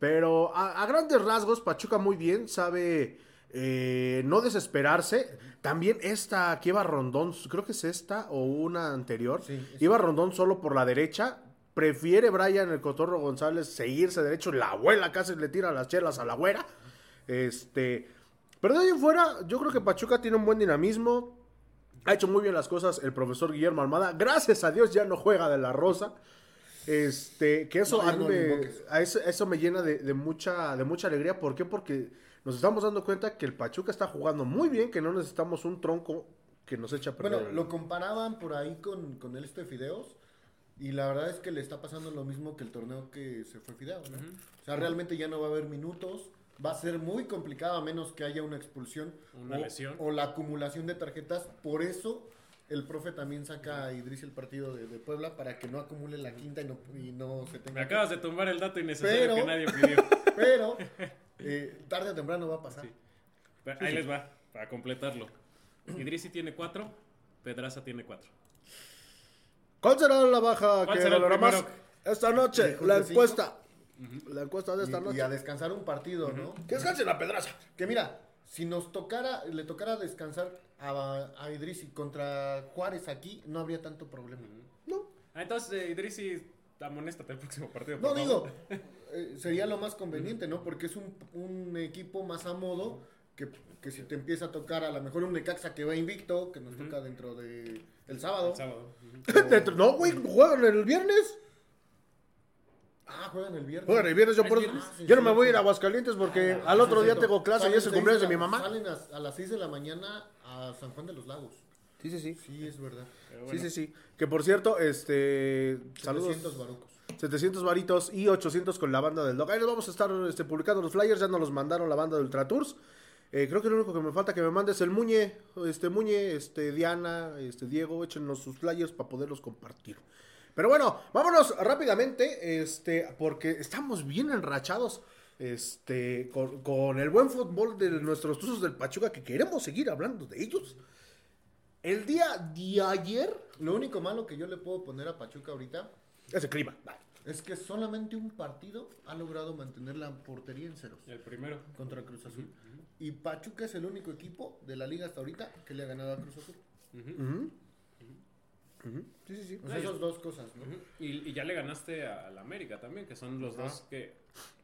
Pero a, a grandes rasgos, Pachuca muy bien, sabe eh, no desesperarse. También esta que iba Rondón, creo que es esta o una anterior, Sí, iba Rondón solo por la derecha. Prefiere Brian el Cotorro González seguirse derecho. La abuela casi le tira las chelas a la güera. Este, pero de ahí en fuera, yo creo que Pachuca tiene un buen dinamismo. Ha hecho muy bien las cosas el profesor Guillermo Almada. Gracias a Dios ya no juega de la Rosa. Este, que eso No, ya a mí no me, a eso me llena de, de mucha, de mucha alegría. ¿Por qué? Porque nos estamos dando cuenta que el Pachuca está jugando muy bien, que no necesitamos un tronco que nos eche a perder. Bueno, lo comparaban por ahí con, con el este Fideos. Y la verdad es que le está pasando lo mismo que el torneo que se fue Fideos, ¿no? O sea, realmente ya no va a haber minutos. Va a ser muy complicado a menos que haya una expulsión Una o, lesión. o la acumulación de tarjetas. Por eso el profe también saca a Idris el partido de, de Puebla para que no acumule la quinta y no, y no se tenga Me que- acabas de tumbar el dato innecesario Pero- que nadie pidió. Pero eh, tarde o temprano va a pasar. Sí. Pero Ahí les va, para completarlo. Idrisi tiene cuatro, Pedraza tiene cuatro. ¿Cuál será la baja ¿Cuál que valorará más esta noche? La encuesta. La encuesta de esta Y, y noche. a descansar un partido, ¿no? Que descanse la pedraza. Que mira, si nos tocara, le tocara descansar a, a Idrisi contra Juárez aquí, no habría tanto problema. No. Ah, entonces, eh, Idrisi, amonéstate el próximo partido. No digo, eh, sería lo más conveniente, ¿no? Porque es un, un equipo más a modo que, que si te empieza a tocar a lo mejor un Necaxa que va invicto, que nos toca dentro de el sábado. El sábado. No, güey, juegan el viernes. Ah, juegan el viernes. Juegan el viernes. Yo, ¿Es por- viernes? Ah, sí, yo no me voy a ir a Aguascalientes porque Ah, al otro sí, día tengo clase y es el cumpleaños de la- mi mamá. Salen a, a las 6 de la mañana a San Juan de los Lagos. Sí, sí, sí. Sí, es verdad. Sí, sí, sí. Que por cierto, este. Saludos. 700 barucos. 700 varitos y 800 con la banda del Dog. Ahí les vamos a estar este, publicando los flyers. Ya nos los mandaron la banda de Ultra Tours. Eh, creo que lo único que me falta que me mande es el Muñe. Este Muñe, este Diana, este Diego. Échenos sus flyers para poderlos compartir. Pero bueno, vámonos rápidamente. Este, porque estamos bien enrachados. Este, con, con el buen fútbol de nuestros tuzos del Pachuca, que queremos seguir hablando de ellos. El día de ayer. Lo único malo que yo le puedo poner a Pachuca ahorita Ese clima. es que solamente un partido ha logrado mantener la portería en ceros El primero. contra Cruz Azul. Y Pachuca es el único equipo de la liga hasta ahorita que le ha ganado a Cruz Azul. Sí, sí, sí. O sea, esas dos cosas, ¿no? Y, y ya le ganaste al América también, que son los dos que,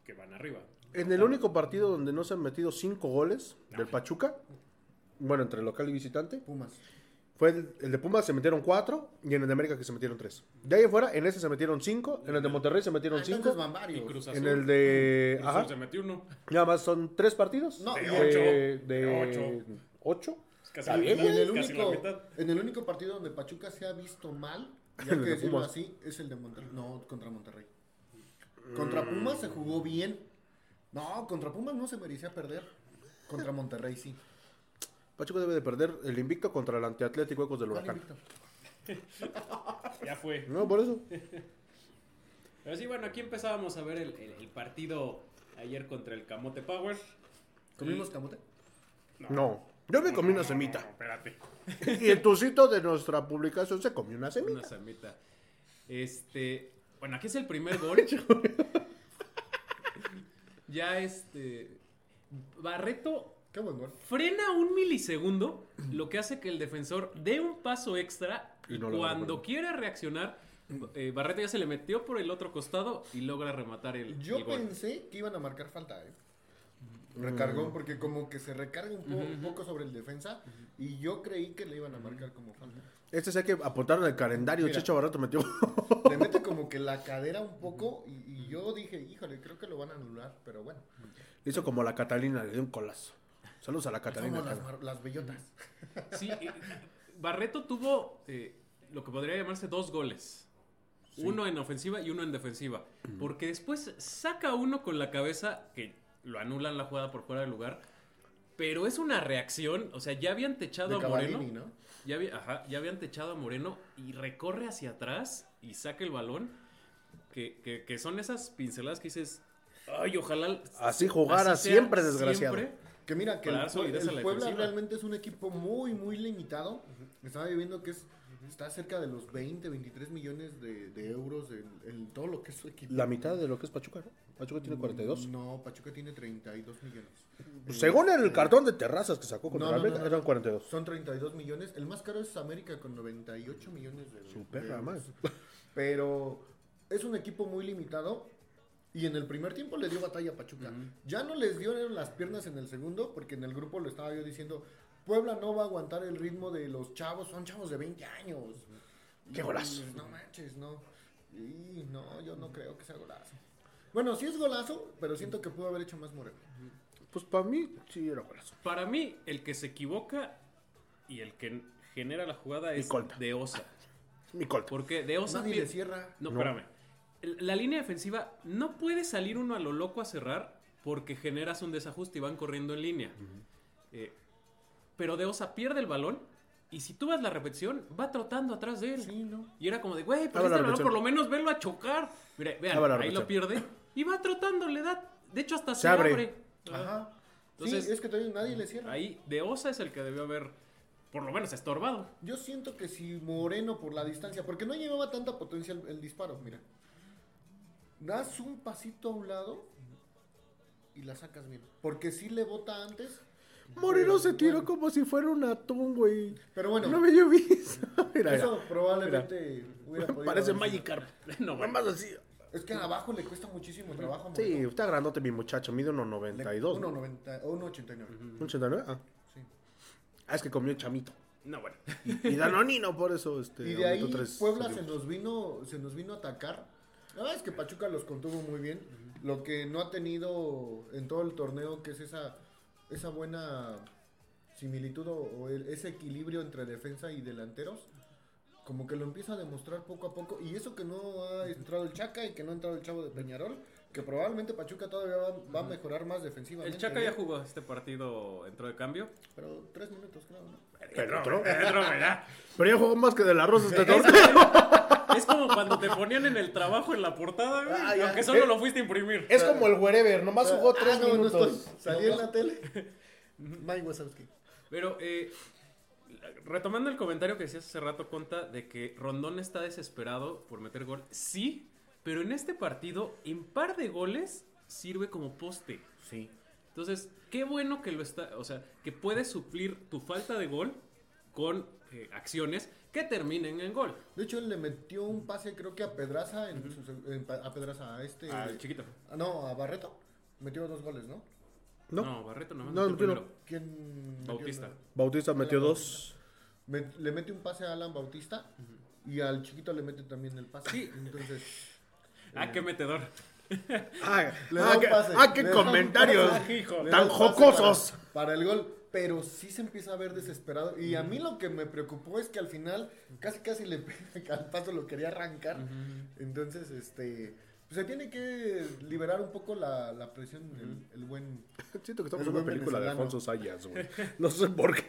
que van arriba. En el único partido donde no se han metido cinco goles del Pachuca, bueno, entre local y visitante, Pumas. Fue el, el de Pumas se metieron cuatro y en el de América que se metieron tres. De ahí afuera, en ese se metieron cinco, en el de Monterrey se Ah, metieron entonces cinco, van Y varios. Cruz Azul. en el de... Cruz Ajá, se metió uno. nada más son tres partidos. No, de, y ocho. De, De ocho. ¿Ocho? Es casi Está la bien, en el, casi la único, mitad. en el único partido donde Pachuca se ha visto mal, y El hay de que decirlo Pumas. así, es el de Monterrey. No, contra Monterrey. Contra Pumas se jugó bien. No, contra Pumas no se merecía perder. Contra Monterrey sí. Pachuca debe de perder el invicto contra el antiatlético Ecos del ¿Cuál Huracán. Ya fue. No, por eso. Pero sí, bueno, aquí empezábamos a ver el, el- el partido ayer contra el Camote Power. ¿Comimos Y- camote? No. Yo me comí No, una no, semita. no, espérate. Y el tucito de nuestra publicación se comió una semita. Una semita. Este. Bueno, aquí es el primer gol. ya este. Barreto Qué buen gol. frena un milisegundo, lo que hace que el defensor dé un paso extra Y no cuando quiere reaccionar, eh, Barreto ya se le metió por el otro costado y logra rematar el, Yo el gol. pensé que iban a marcar falta, ¿eh? Recargó porque como que se recarga un, po- un poco sobre el defensa y yo creí que le iban a marcar como falta. Este sé que apuntaron el calendario. Mira. Checho Barreto metió. Le mete como que la cadera un poco y, y yo dije, híjole, creo que lo van a anular, pero bueno. Hizo como la Catalina, le dio un colazo. Saludos a la Catalina. Somos las, las bellotas. Sí, eh, Barreto tuvo eh, lo que podría llamarse dos goles. Uno en ofensiva y uno en defensiva. Porque después saca uno con la cabeza, que lo anulan la jugada por fuera del lugar. Pero es una reacción, o sea, ya habían techado De a Moreno. Ya, había- ajá, ya habían techado a Moreno y recorre hacia atrás y saca el balón. Que, que- que son esas pinceladas que dices, ay, ojalá. Así jugara sea siempre, desgraciado. Que mira, que Para el, el Puebla defensiva. realmente es un equipo muy, muy limitado. Estaba viendo que es, está cerca de los 20, 23 millones de, de euros en, en todo lo que es su equipo. La mitad de lo que es Pachuca, ¿no? Pachuca tiene 42. No, Pachuca tiene 32 millones. Pues según el cartón de terrazas que sacó contra No, América, no, eran no. 42. Son 32 millones. El más caro es América con 98 millones de Su de euros. madre. Pero es un equipo muy limitado. Y en el primer tiempo le dio batalla a Pachuca. Ya no les dio las piernas en el segundo, porque en el grupo lo estaba yo diciendo, Puebla no va a aguantar el ritmo de los chavos, son chavos de 20 años. ¡Qué golazo! No manches, no. Y no, yo no creo que sea golazo. Bueno, sí es golazo, pero siento que pudo haber hecho más Moreno. Pues para mí sí era golazo. Para mí, el que se equivoca y el que genera la jugada es Micolta. de Osa. Mi colta. Porque de Osa. Nadie le cierra. No, No. espérame. La línea defensiva no puede salir uno a lo loco a cerrar porque generas un desajuste y van corriendo en línea. Eh, pero De Osa pierde el balón y si tú vas la repetición, va trotando atrás de él. Sí, ¿no? Y era como de, güey, Ah, pero el balón por lo menos verlo a chocar. Mire, vean, Ah, ahí lo pierde y va trotando, le da. De hecho, hasta se, Se abre. abre. Ajá. Entonces- sí, es que todavía nadie le cierra. Ahí, De Osa es el que debió haber, por lo menos, estorbado. Yo siento que si Moreno por la distancia, porque no llevaba tanta potencia el, el disparo, mira. Das un pasito a un lado y la sacas bien. Porque si le bota antes. Moreno se tiró Bueno, como si fuera un atún, güey. Pero bueno, No me dio vista. Mira, eso mira. probablemente hubiera podido Parece. Magikarp. No, más así. Es que abajo le cuesta muchísimo trabajo Sí, Moreno. está grandote mi muchacho. Mide 1.92. ¿no? 1.90 o 1.89. ¿Un 89? Ah. Sí. Ah, es que comió chamito. No, bueno. Y Danonino, por eso. Este, Y de ahí Puebla se nos vino, se nos vino a atacar. La verdad es que Pachuca los contuvo muy bien. Lo que no ha tenido en todo el torneo, que es esa, esa buena similitud o, o el- ese equilibrio entre defensa y delanteros. Como que lo empieza a demostrar poco a poco. Y eso que no ha entrado el Chaca y que no ha entrado el Chavo de Peñarol. Que probablemente Pachuca todavía va, va a mejorar más defensivamente. El Chaca ya jugó este partido, entró de cambio. Pero tres minutos, creo, ¿no? Pero entró. Entró, ¿verdad? Pero ya jugó más que del arroz este torneo. Es como cuando te ponían en el trabajo en la portada, güey, Ah, aunque solo Eh, lo fuiste a imprimir. Es como el wherever, nomás jugó Ah, tres no, no minutos. estoy. Salí en la tele. Mike Wazowski. Pero, eh, retomando el comentario que decías hace rato, Conta, de que Rondón está desesperado por meter gol. Sí, pero en este partido, en par de goles, sirve como poste. Sí. Entonces, qué bueno que lo está, o sea, que puedes suplir tu falta de gol con eh, acciones que terminen en gol. De hecho, él le metió un pase, creo que a Pedraza, en su en a Pedraza, a este. Al chiquito. Ah, No, a Barreto. Metió dos goles, ¿no? ¿No? Barreto no. No, metió no. ¿Quién? Bautista. Bautista metió Alan dos. Me- le mete un pase a Alan Bautista y al chiquito le mete también el pase. Sí. Entonces. Ah, qué metedor. Ah, Le ah, un pase, ah, qué le comentarios pase. Hijo. tan jocosos. Para, para el gol. Pero sí se empieza a ver desesperado. Y a mí lo que me preocupó es que al final casi casi le al paso lo quería arrancar. Entonces, este. pues se tiene que liberar un poco la, la presión, el, el buen. Siento que estamos Es en una película de. Alfonso Sayas, güey. No sé por qué.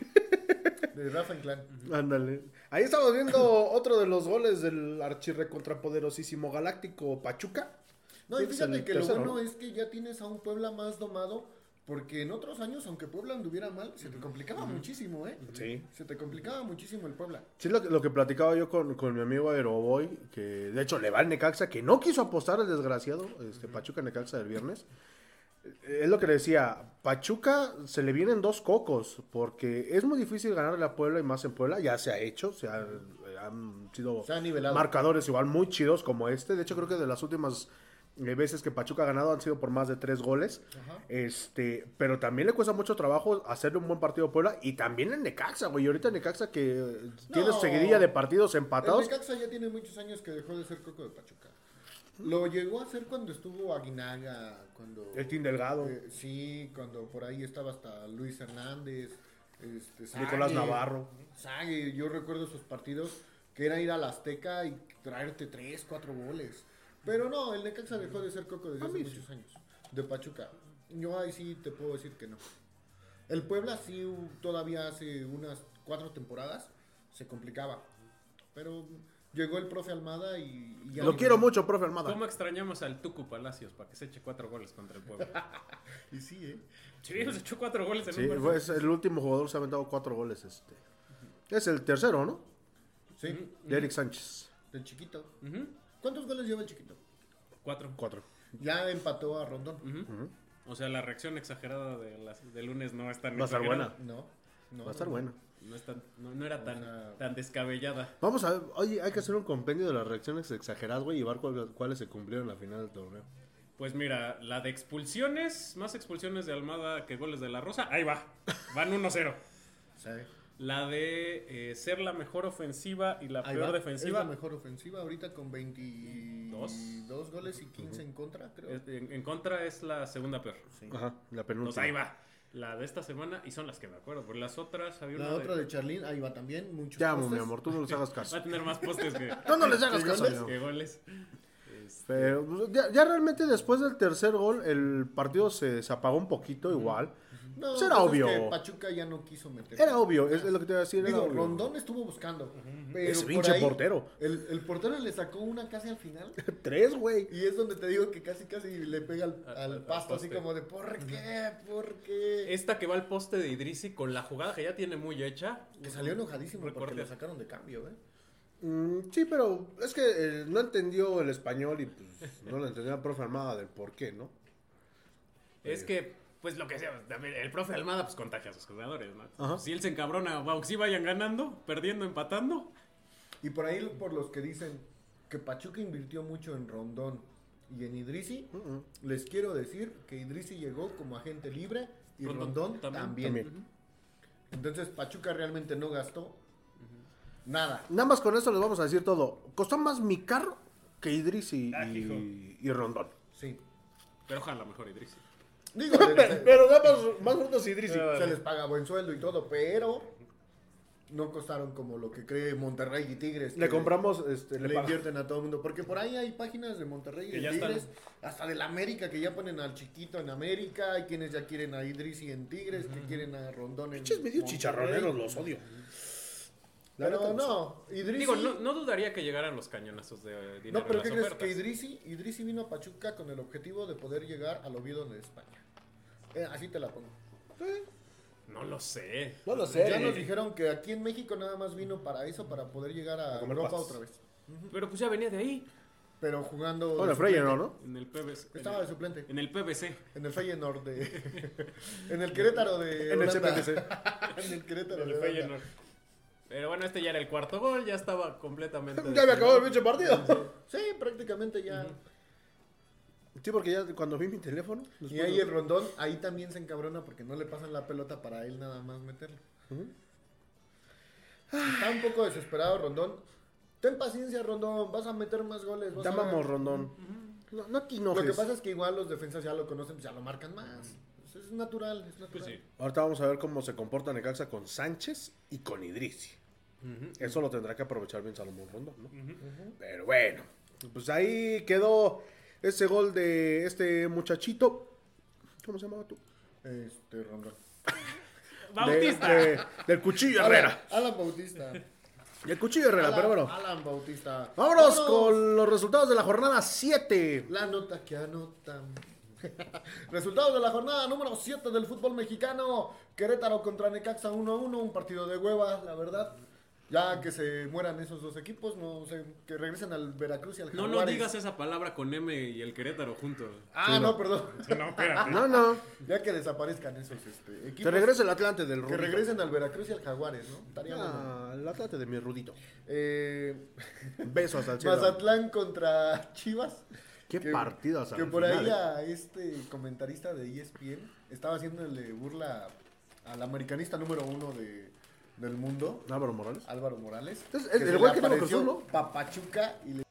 De Rafa Inclán. Ándale. Ahí estamos viendo otro de los goles del archirrecontrapoderosísimo galáctico Pachuca. No, y fíjate que lo bueno ¿no? es que ya tienes a un Puebla más domado. Porque en otros años, aunque Puebla anduviera mal, se te complicaba muchísimo, ¿eh? Sí. Se te complicaba muchísimo el Puebla. Sí, lo, que- lo que platicaba yo con, con mi amigo Aeroboy, que de hecho le va al Necaxa, que no quiso apostar al desgraciado, este Pachuca Necaxa del viernes. Es lo que le decía, Pachuca se le vienen dos cocos, porque es muy difícil ganarle a Puebla y más en Puebla, ya se ha hecho, se ha- eh, han sido Se ha nivelado. marcadores igual muy chidos como este. De hecho, creo que de las últimas eh, veces que Pachuca ha ganado han sido por más de tres goles. Ajá. Este, pero también le cuesta mucho trabajo hacerle un buen partido a Puebla y también en Necaxa, güey. Y ahorita Necaxa que tiene seguidilla de partidos El empatados. Necaxa ya tiene muchos años que dejó de ser coco de Pachuca. Lo llegó a hacer cuando estuvo Aguinaga, cuando... El Team Delgado. eh, sí, cuando por ahí estaba hasta Luis Hernández, este, Nicolás Navarro. Sague, yo recuerdo sus partidos que era ir a la Azteca y traerte tres, cuatro goles. Pero no, el Necaxa dejó de ser coco desde A hace muchos años. De Pachuca. Yo ahí sí te puedo decir que no. El Puebla sí todavía hace unas cuatro temporadas se complicaba. Pero llegó el profe Almada y, y Lo quiero mucho, profe Armada. ¿Cómo extrañamos al Tucu Palacios para que se eche cuatro goles contra el pueblo? Y sí, ¿eh? Sí, se echó cuatro goles en Sí, un fue- es el último jugador se ha aventado cuatro goles. Este. Es el tercero, ¿no? Sí, De Eric Sánchez. del chiquito. Ujú, ¿Cuántos goles lleva el chiquito? Cuatro. Cuatro. Ya empató a Rondón. O sea, la reacción exagerada de las, lunes no es tan Va a estar exagerada. buena. No, no. Va a estar no. buena. No, es tan- no, no era tan, descabellada. Vamos a ver, oye, hay que hacer un compendio de las reacciones exageradas, güey, y ver cuál- cuáles se cumplieron en la final del torneo. Pues mira, la de expulsiones, más expulsiones de Almada que goles de la Rosa, ahí va. Van 1-0. Sí. La de eh, ser la mejor ofensiva y la Ahí peor va. defensiva. Es la mejor ofensiva ahorita con 22 goles y 15 en contra, creo. Es- En, en contra es la segunda peor. Sí. Ajá, la Entonces penúltima. ahí va. La de esta semana y son las que me acuerdo. Pero las otras había La una otra de- Charlín, ahí va también. Muchos Te amo, postes. mi amor, tú no les hagas Va caso. a tener más postes que, Tú no les hagas ¿Qué caso. que goles. Este, Pero pues, ya, ya realmente después del tercer gol, el partido se, se apagó un poquito igual. No, Pues era pues es obvio. que Pachuca ya no quiso meter. Era obvio, es, es lo que te iba a decir. Era Digo, obvio. Rondón estuvo buscando. Pero Ese por pinche portero. El, el portero le sacó una casi al final. Tres, güey. Y es donde te digo que casi casi le pega al, Al- al al pasto, así como de ¿por qué? ¿Por qué? esta que va al poste de Idrisi con la jugada que ya tiene muy hecha. Que salió enojadísimo porque lo sacaron de cambio, ¿eh? Mm, sí, pero es que eh, no entendió el español y pues no lo entendió el profe Armada del por qué, ¿no? Es que, pues lo que sea, también el profe Almada pues contagia a sus jugadores, ¿no? Ajá. Si él se encabrona, aunque sí vayan ganando, perdiendo, empatando. Y por ahí por los que dicen que Pachuca invirtió mucho en Rondón y en Idrisi, les quiero decir que Idrisi llegó como agente libre y Rondón Rondón, también. también. También. Entonces Pachuca realmente no gastó nada. Nada más con esto les vamos a decir todo. Costó más mi carro que Idris y, Ah, y Rondón. Sí. Pero ojalá mejor Idrisi. Digo, le- Pero nada más, más frutos Idris. se les paga buen sueldo y todo, pero no costaron como lo que cree Monterrey y Tigres. Le compramos, este, Le, invierten a todo el mundo. Porque por ahí hay páginas de Monterrey y de Tigres, están. hasta del América, que ya ponen al chiquito en América. Hay quienes ya quieren a Idris y en Tigres, que quieren a Rondón en. Pinches medio Monterrey. chicharroneros, los odio. Pero neta, no, Idrisi. Digo, no, no dudaría que llegaran los cañonazos de dinero No, pero en ¿qué las crees? ofertas. Que Idrisi, Idrisi vino a Pachuca con el objetivo de poder llegar al Oviedo de España. Eh, así te la pongo. No lo sé. No lo sé. Ya nos dijeron que aquí en México nada más vino para eso, para poder llegar a, A comer Europa otra vez. Pero pues ya venía de ahí. Pero jugando. Bueno, de suplente. ¿no? En el PBC. En Estaba de el, suplente. en el PBC. En el Feyenoord de. en el Querétaro de. En el en el Querétaro En de. el. Feyenoord. Pero bueno, este ya era el cuarto gol, ya estaba completamente. Ya me acabó el pinche partido. Sí, prácticamente ya. Sí, porque ya cuando vi mi teléfono. Y ahí de- el rondón, ahí también se encabrona porque no le pasan la pelota para él nada más meterlo. Está un poco desesperado Rondón. Ten paciencia, Rondón, vas a meter más goles. vas Te a- amamos, Rondón. No, no te Lo que pasa es que igual los defensas ya lo conocen, pues ya lo marcan más. Pues es natural, es natural. Pues sí. Ahorita vamos a ver cómo se comporta Necaxa con Sánchez y con Idrisi. Eso lo tendrá que aprovechar bien Salomón Rondón, ¿no? Pero bueno, pues ahí quedó ese gol de este muchachito. ¿Cómo se llamaba tú? Este, Rondón. Bautista. De- de- del cuchillo Herrera. Alan, Bautista. El cuchillo Herrera, Alan, pero bueno. Alan Bautista. Vámonos con los resultados de la jornada 7. La nota que anotan. Resultados de la jornada número 7 del fútbol mexicano. Querétaro contra Necaxa 1-1, un partido de hueva, la verdad. Ya que se mueran esos dos equipos, no sé, que regresen al Veracruz y al No, Jaguares. no digas esa palabra con M y el Querétaro juntos. Ah, no, perdón. No, espérate. No, no. ya que desaparezcan esos este, equipos. Que regrese el Atlante del Que regresen al Veracruz y al Jaguares, ¿no? Estaría bueno. Ah, el Atlante de mi Rudito. Eh, Besos el cielo. Mazatlán contra Chivas. Qué Que- partidas al Que por final, ahí eh. a este comentarista de ESPN estaba haciéndole burla al americanista número uno de, del mundo, Álvaro Morales. Álvaro Morales. Entonces, el- que el güey que no lo ¿no? Papachuca y le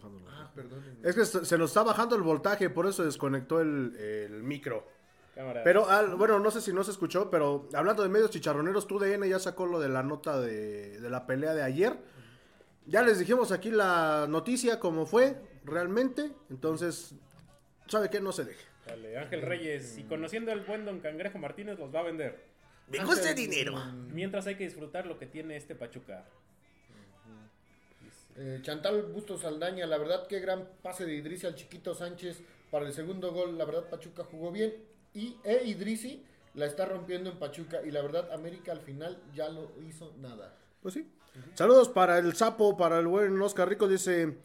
bajando el voltaje. Ah, perdón. Es que se nos está bajando el voltaje, por eso desconectó el, el micro. Cámara. Pero, al- bueno, no sé si no se escuchó, pero hablando de medios chicharroneros, TUDN ya sacó lo de la nota de, de la pelea de ayer. Ya les dijimos aquí la noticia, cómo fue realmente. Entonces, ¿sabe qué? No se deje. Dale, Ángel Reyes. Y conociendo al buen Don Cangrejo Martínez, los va a vender. Me gusta dinero. Mientras hay que disfrutar lo que tiene este Pachuca. Eh, Chantal Bustos Saldaña, la verdad que gran pase de Idrisi al chiquito Sánchez para el segundo gol. La verdad Pachuca jugó bien y e Idrisi la está rompiendo en Pachuca y la verdad América al final ya lo hizo nada. Pues sí. Saludos para el sapo, para el buen Oscar Rico. Dice,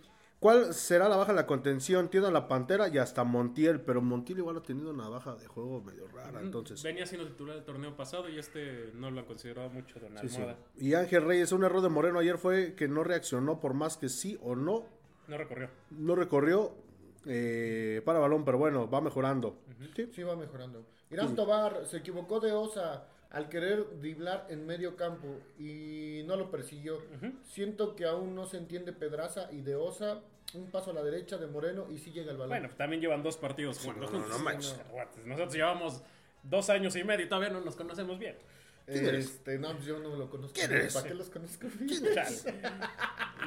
¿cuál será la baja de la contención? Tiene a la Pantera y hasta Montiel, pero Montiel igual ha tenido una baja de juego medio rara, entonces... Venía siendo titular del torneo pasado y este no lo han considerado mucho Don Sí, sí. Y Ángel Reyes, un error de Moreno ayer fue que no reaccionó por más que sí o no, No recorrió. no recorrió eh, para balón, pero bueno, va mejorando. Sí. Sí va mejorando. Irán Tobar se equivocó de Osa al querer driblar en medio campo y no lo persiguió. Siento que aún no se entiende Pedraza y de Osa un paso a la derecha de Moreno y sí llega el balón. Bueno, también llevan dos partidos jugando no, no, Nosotros llevamos dos años y medio y todavía no nos conocemos bien. ¿Quién eres? Este, no, yo no lo conozco. ¿Quién eres? ¿Para qué los conozco? Chale.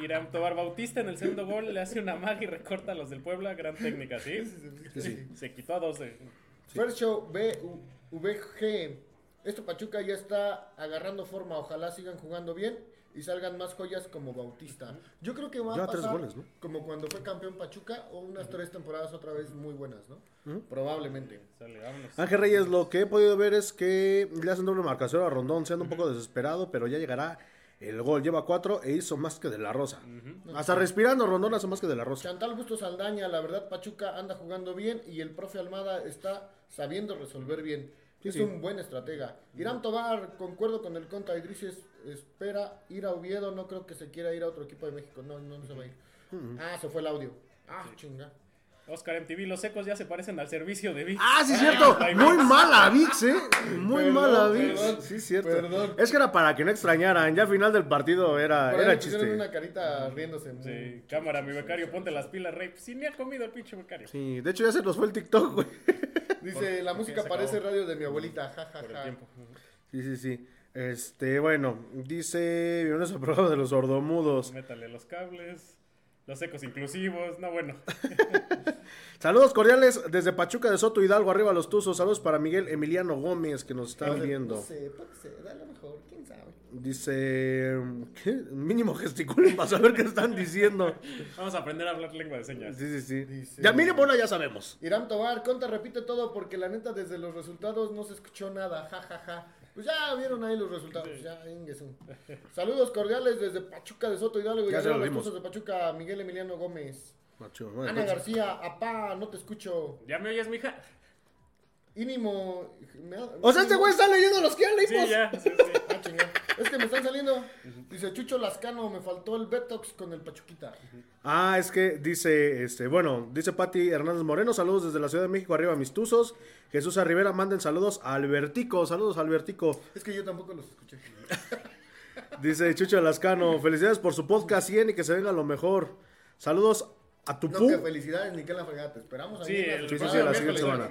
Irán Tobar Bautista en el segundo gol le hace una magia y recorta a los del Puebla. Gran técnica, ¿sí? sí. Se quitó a dos de... First Show BVG. Esto Pachuca ya está agarrando forma. Ojalá sigan jugando bien y salgan más joyas como Bautista. Yo creo que va Ya a tres pasar goles, ¿no? como cuando fue campeón Pachuca o unas tres temporadas otra vez muy buenas, ¿no? Probablemente. Sale. Ángel Reyes, lo que he podido ver es que le hacen doble marcación a Rondón, se anda un poco desesperado, pero ya llegará el gol. Lleva cuatro e hizo más que de la Rosa. Hasta respirando, Rondón hace más que de la Rosa. Chantal Bustos Saldaña, la verdad Pachuca anda jugando bien y el profe Almada está sabiendo resolver bien. Sí, es sí. un buen estratega. Irán Tobar, concuerdo con el contra Idris, es- espera ir a Oviedo, no creo que se quiera ir a otro equipo de México, no, no, no se va a ir. Ah, se fue el audio. Ah, chinga. Oscar MTV, los secos ya se parecen al servicio de VIX. Ah, sí, cierto. Muy mala VIX, ¿eh? Muy Perdón, mala VIX. perdón, Sí, cierto. perdón. Es que era para que no extrañaran. Ya al final del partido era, Por era chiste. una carita riéndose. muy- Sí, cámara, mi becario, ponte las pilas, Rey. Sí, ni ha comido el pinche becario. Sí, de hecho ya se nos fue el TikTok, güey. Dice, la música parece radio de mi abuelita, ja, ja, ja. Sí, sí, sí. Este, bueno, dice, bienvenidos al programa de los sordomudos. Métale los cables. Los secos inclusivos. No, bueno. Saludos cordiales desde Pachuca de Soto Hidalgo, arriba los Tuzos. Saludos para Miguel Emiliano Gómez que nos están No viendo. sé, puede ser, a lo mejor, quién sabe. Dice, ¿qué? Mínimo gesticulen para saber qué están diciendo. Vamos a aprender a hablar lengua de señas. Sí, sí, sí. Dice- Ya mínimo una ya sabemos. Irán Tobar, Conta repite todo porque la neta desde los resultados no se escuchó nada, ja, ja, ja. Pues ya vieron ahí los resultados, ya. Saludos cordiales desde Pachuca de Soto Hidalgo y Ya arriba lo vimos. De Pachuca, Miguel Emiliano Gómez. Macho, bueno, Ana García, apá, no te escucho. ¿Ya me oyes, mija? Ínimo. me- O sea, este güey está leyendo los que ya leímos. Sí, ya. Sí, sí. Ah. Es que me están saliendo. Dice Chucho Lascano, me faltó el Betox con el Pachuquita. Ah, es que dice, este, bueno, dice Pati Hernández Moreno, saludos desde la Ciudad de México, arriba mis tuzos. Jesús Rivera, manden saludos a Albertico, saludos a Albertico. Es que yo tampoco los escuché. Dice Chucho Lascano, felicidades por su podcast 100 y que se venga lo mejor. Saludos a No, Tupú. que felicidades, ni que la fregada. Te esperamos Sí, ahí. en el Sí, sí, sí, próximo la siguiente semana.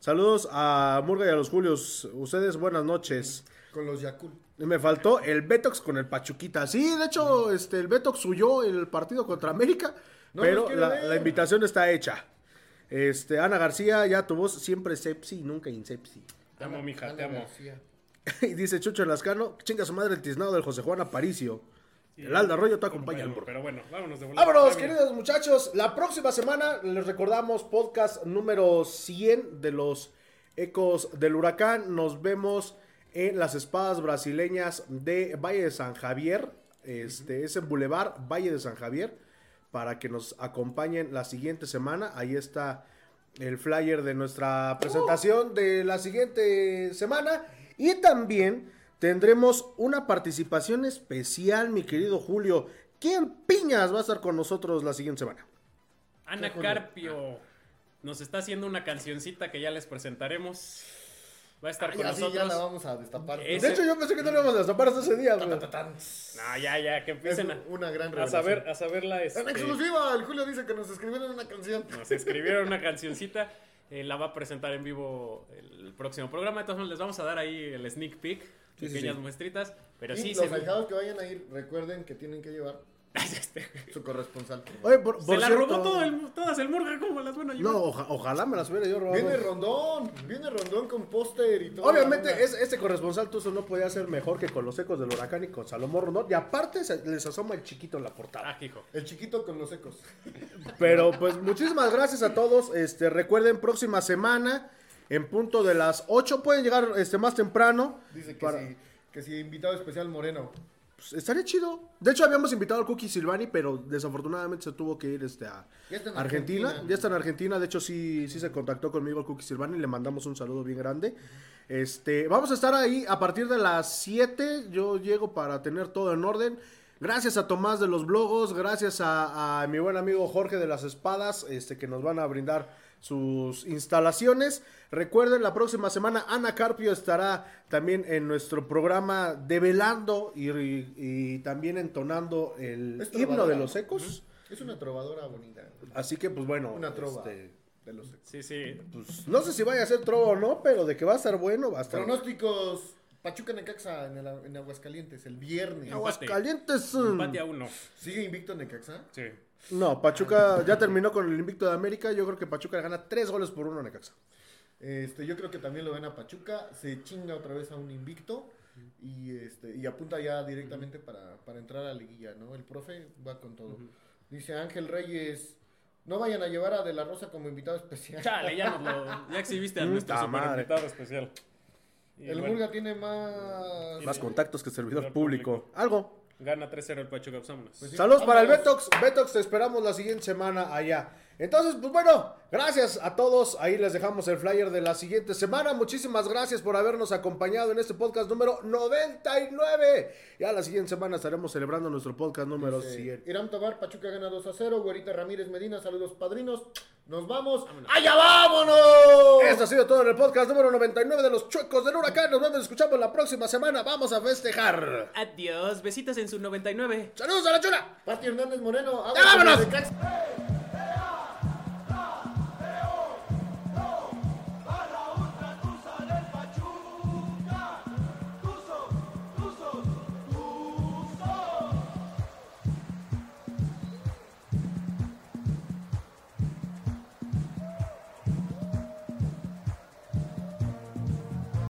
Saludos a Murga y a los Julios. Ustedes, buenas noches. Con los Yakul. Me faltó el Betox con el Pachuquita. Sí, de hecho, este, el Betox huyó el partido contra América, No pero la, invitación está hecha. Este, Ana García, ya tu voz siempre sepsi, nunca insepsi. Te amo, mija, Ana te amo. García. y dice Chucho Lascano, chinga su madre el tiznado del José Juan Aparicio. El Alda Arroyo te acompaña al burro. Pero bueno, vámonos de volada. Vámonos, queridos muchachos. La próxima semana les recordamos podcast número 100 de los Ecos del Huracán. Nos vemos en las espadas brasileñas de Valle de San Javier. Este es en Boulevard Valle de San Javier. Para que nos acompañen la siguiente semana. Ahí está el flyer de nuestra presentación de la siguiente semana. Y también tendremos una participación especial, mi querido Julio. ¿Quién piñas va a estar con nosotros la siguiente semana? Ana? Carpio nos está haciendo una cancioncita que ya les presentaremos. Va a estar Y con así ya nosotros. la vamos a destapar. Es- De hecho, yo pensé que no lo íbamos a destapar hasta ese día, güey. No, ya, ya, que Es empiecen a, una gran a revelación. saber, a saberla. En Este, exclusiva, el Julio dice que nos escribieron una canción. nos escribieron una cancioncita. eh, la va a presentar en vivo el próximo programa. Entonces les vamos a dar ahí el sneak peek. Sí, sí, pequeñas sí. muestritas. Pero y sí, los se, que vayan a ir, recuerden que tienen que llevar su corresponsal. Oye, por, se la cierto- robó todo el, todas el Murga. ¿Cómo las llevar? No, oja- ojalá me las hubiera yo robado. Viene Rondón, viene Rondón con póster y todo. Obviamente, es, este corresponsal Tuzo no podía ser mejor que con los ecos del huracán y con Salomón Rondón. Y aparte se- les asoma el chiquito en la portada. Ah, hijo. El chiquito con los ecos. Pero pues muchísimas gracias a todos. Este, recuerden, próxima semana, en punto de las 8, pueden llegar este, más temprano. Dice que para- si, que si invitado especial Moreno. Pues, estaría chido. De hecho, habíamos invitado al Cookie Silvani, pero desafortunadamente se tuvo que ir este, a Ya está en Argentina. Argentina. Ya está en Argentina. De hecho, sí, sí se contactó conmigo el Cookie Silvani. Le mandamos un saludo bien grande. Este, vamos a estar ahí a partir de las 7. Yo llego para tener todo en orden. Gracias a Tomás de los Blogos, gracias a, a mi buen amigo Jorge de las Espadas, este, que nos van a brindar sus instalaciones. Recuerden, la próxima semana Ana Carpio estará también en nuestro programa develando y, y- y también entonando el Es himno trovadora. de los ecos. Es una trovadora bonita. Así que, pues bueno, Una trova este, de los ecos. Sí, sí. pues, no sé si vaya a ser trova o no, pero de que va a estar bueno, va a estar Pronósticos. Pachuca Necaxa en, el- en Aguascalientes el viernes. Aguascalientes. Empate a uno. ¿Sigue invicto Necaxa? Sí. No, Pachuca ya terminó con el invicto de América. Yo creo que Pachuca gana tres goles por uno a Necaxa. Este, yo creo que también lo ven a Pachuca. Se chinga otra vez a un invicto. Y este y apunta ya directamente para, para entrar a la liguilla, ¿no? El profe va con todo. Dice Ángel Reyes. No vayan a llevar a De La Rosa como invitado especial. Chale, ya, nos lo, ya exhibiste a nuestro super invitado especial. Y El bueno, Murga tiene más. Más contactos que servidor Servidor público. público. Algo. Gana 3-0 el Pachuca, pues. Saludos para el. Betox. Betox, te esperamos la siguiente semana allá. Entonces, pues bueno, gracias a todos. Ahí les dejamos el flyer de la siguiente semana. Muchísimas gracias por habernos acompañado en este podcast número 99. Ya la siguiente semana estaremos celebrando nuestro podcast número Dice, 100. Irán Tobar, Pachuca gana 2 a 0. Güerita Ramírez Medina, saludos padrinos. Nos vamos. ¡Allá vámonos! Esto ha sido todo en el podcast número 99 de los Chuecos del Huracán. Nos vemos y escuchamos la próxima semana. Vamos a festejar. Adiós, besitos en su 99. ¡Saludos a la chula! Pati Hernández Moreno. ¡Ya vámonos!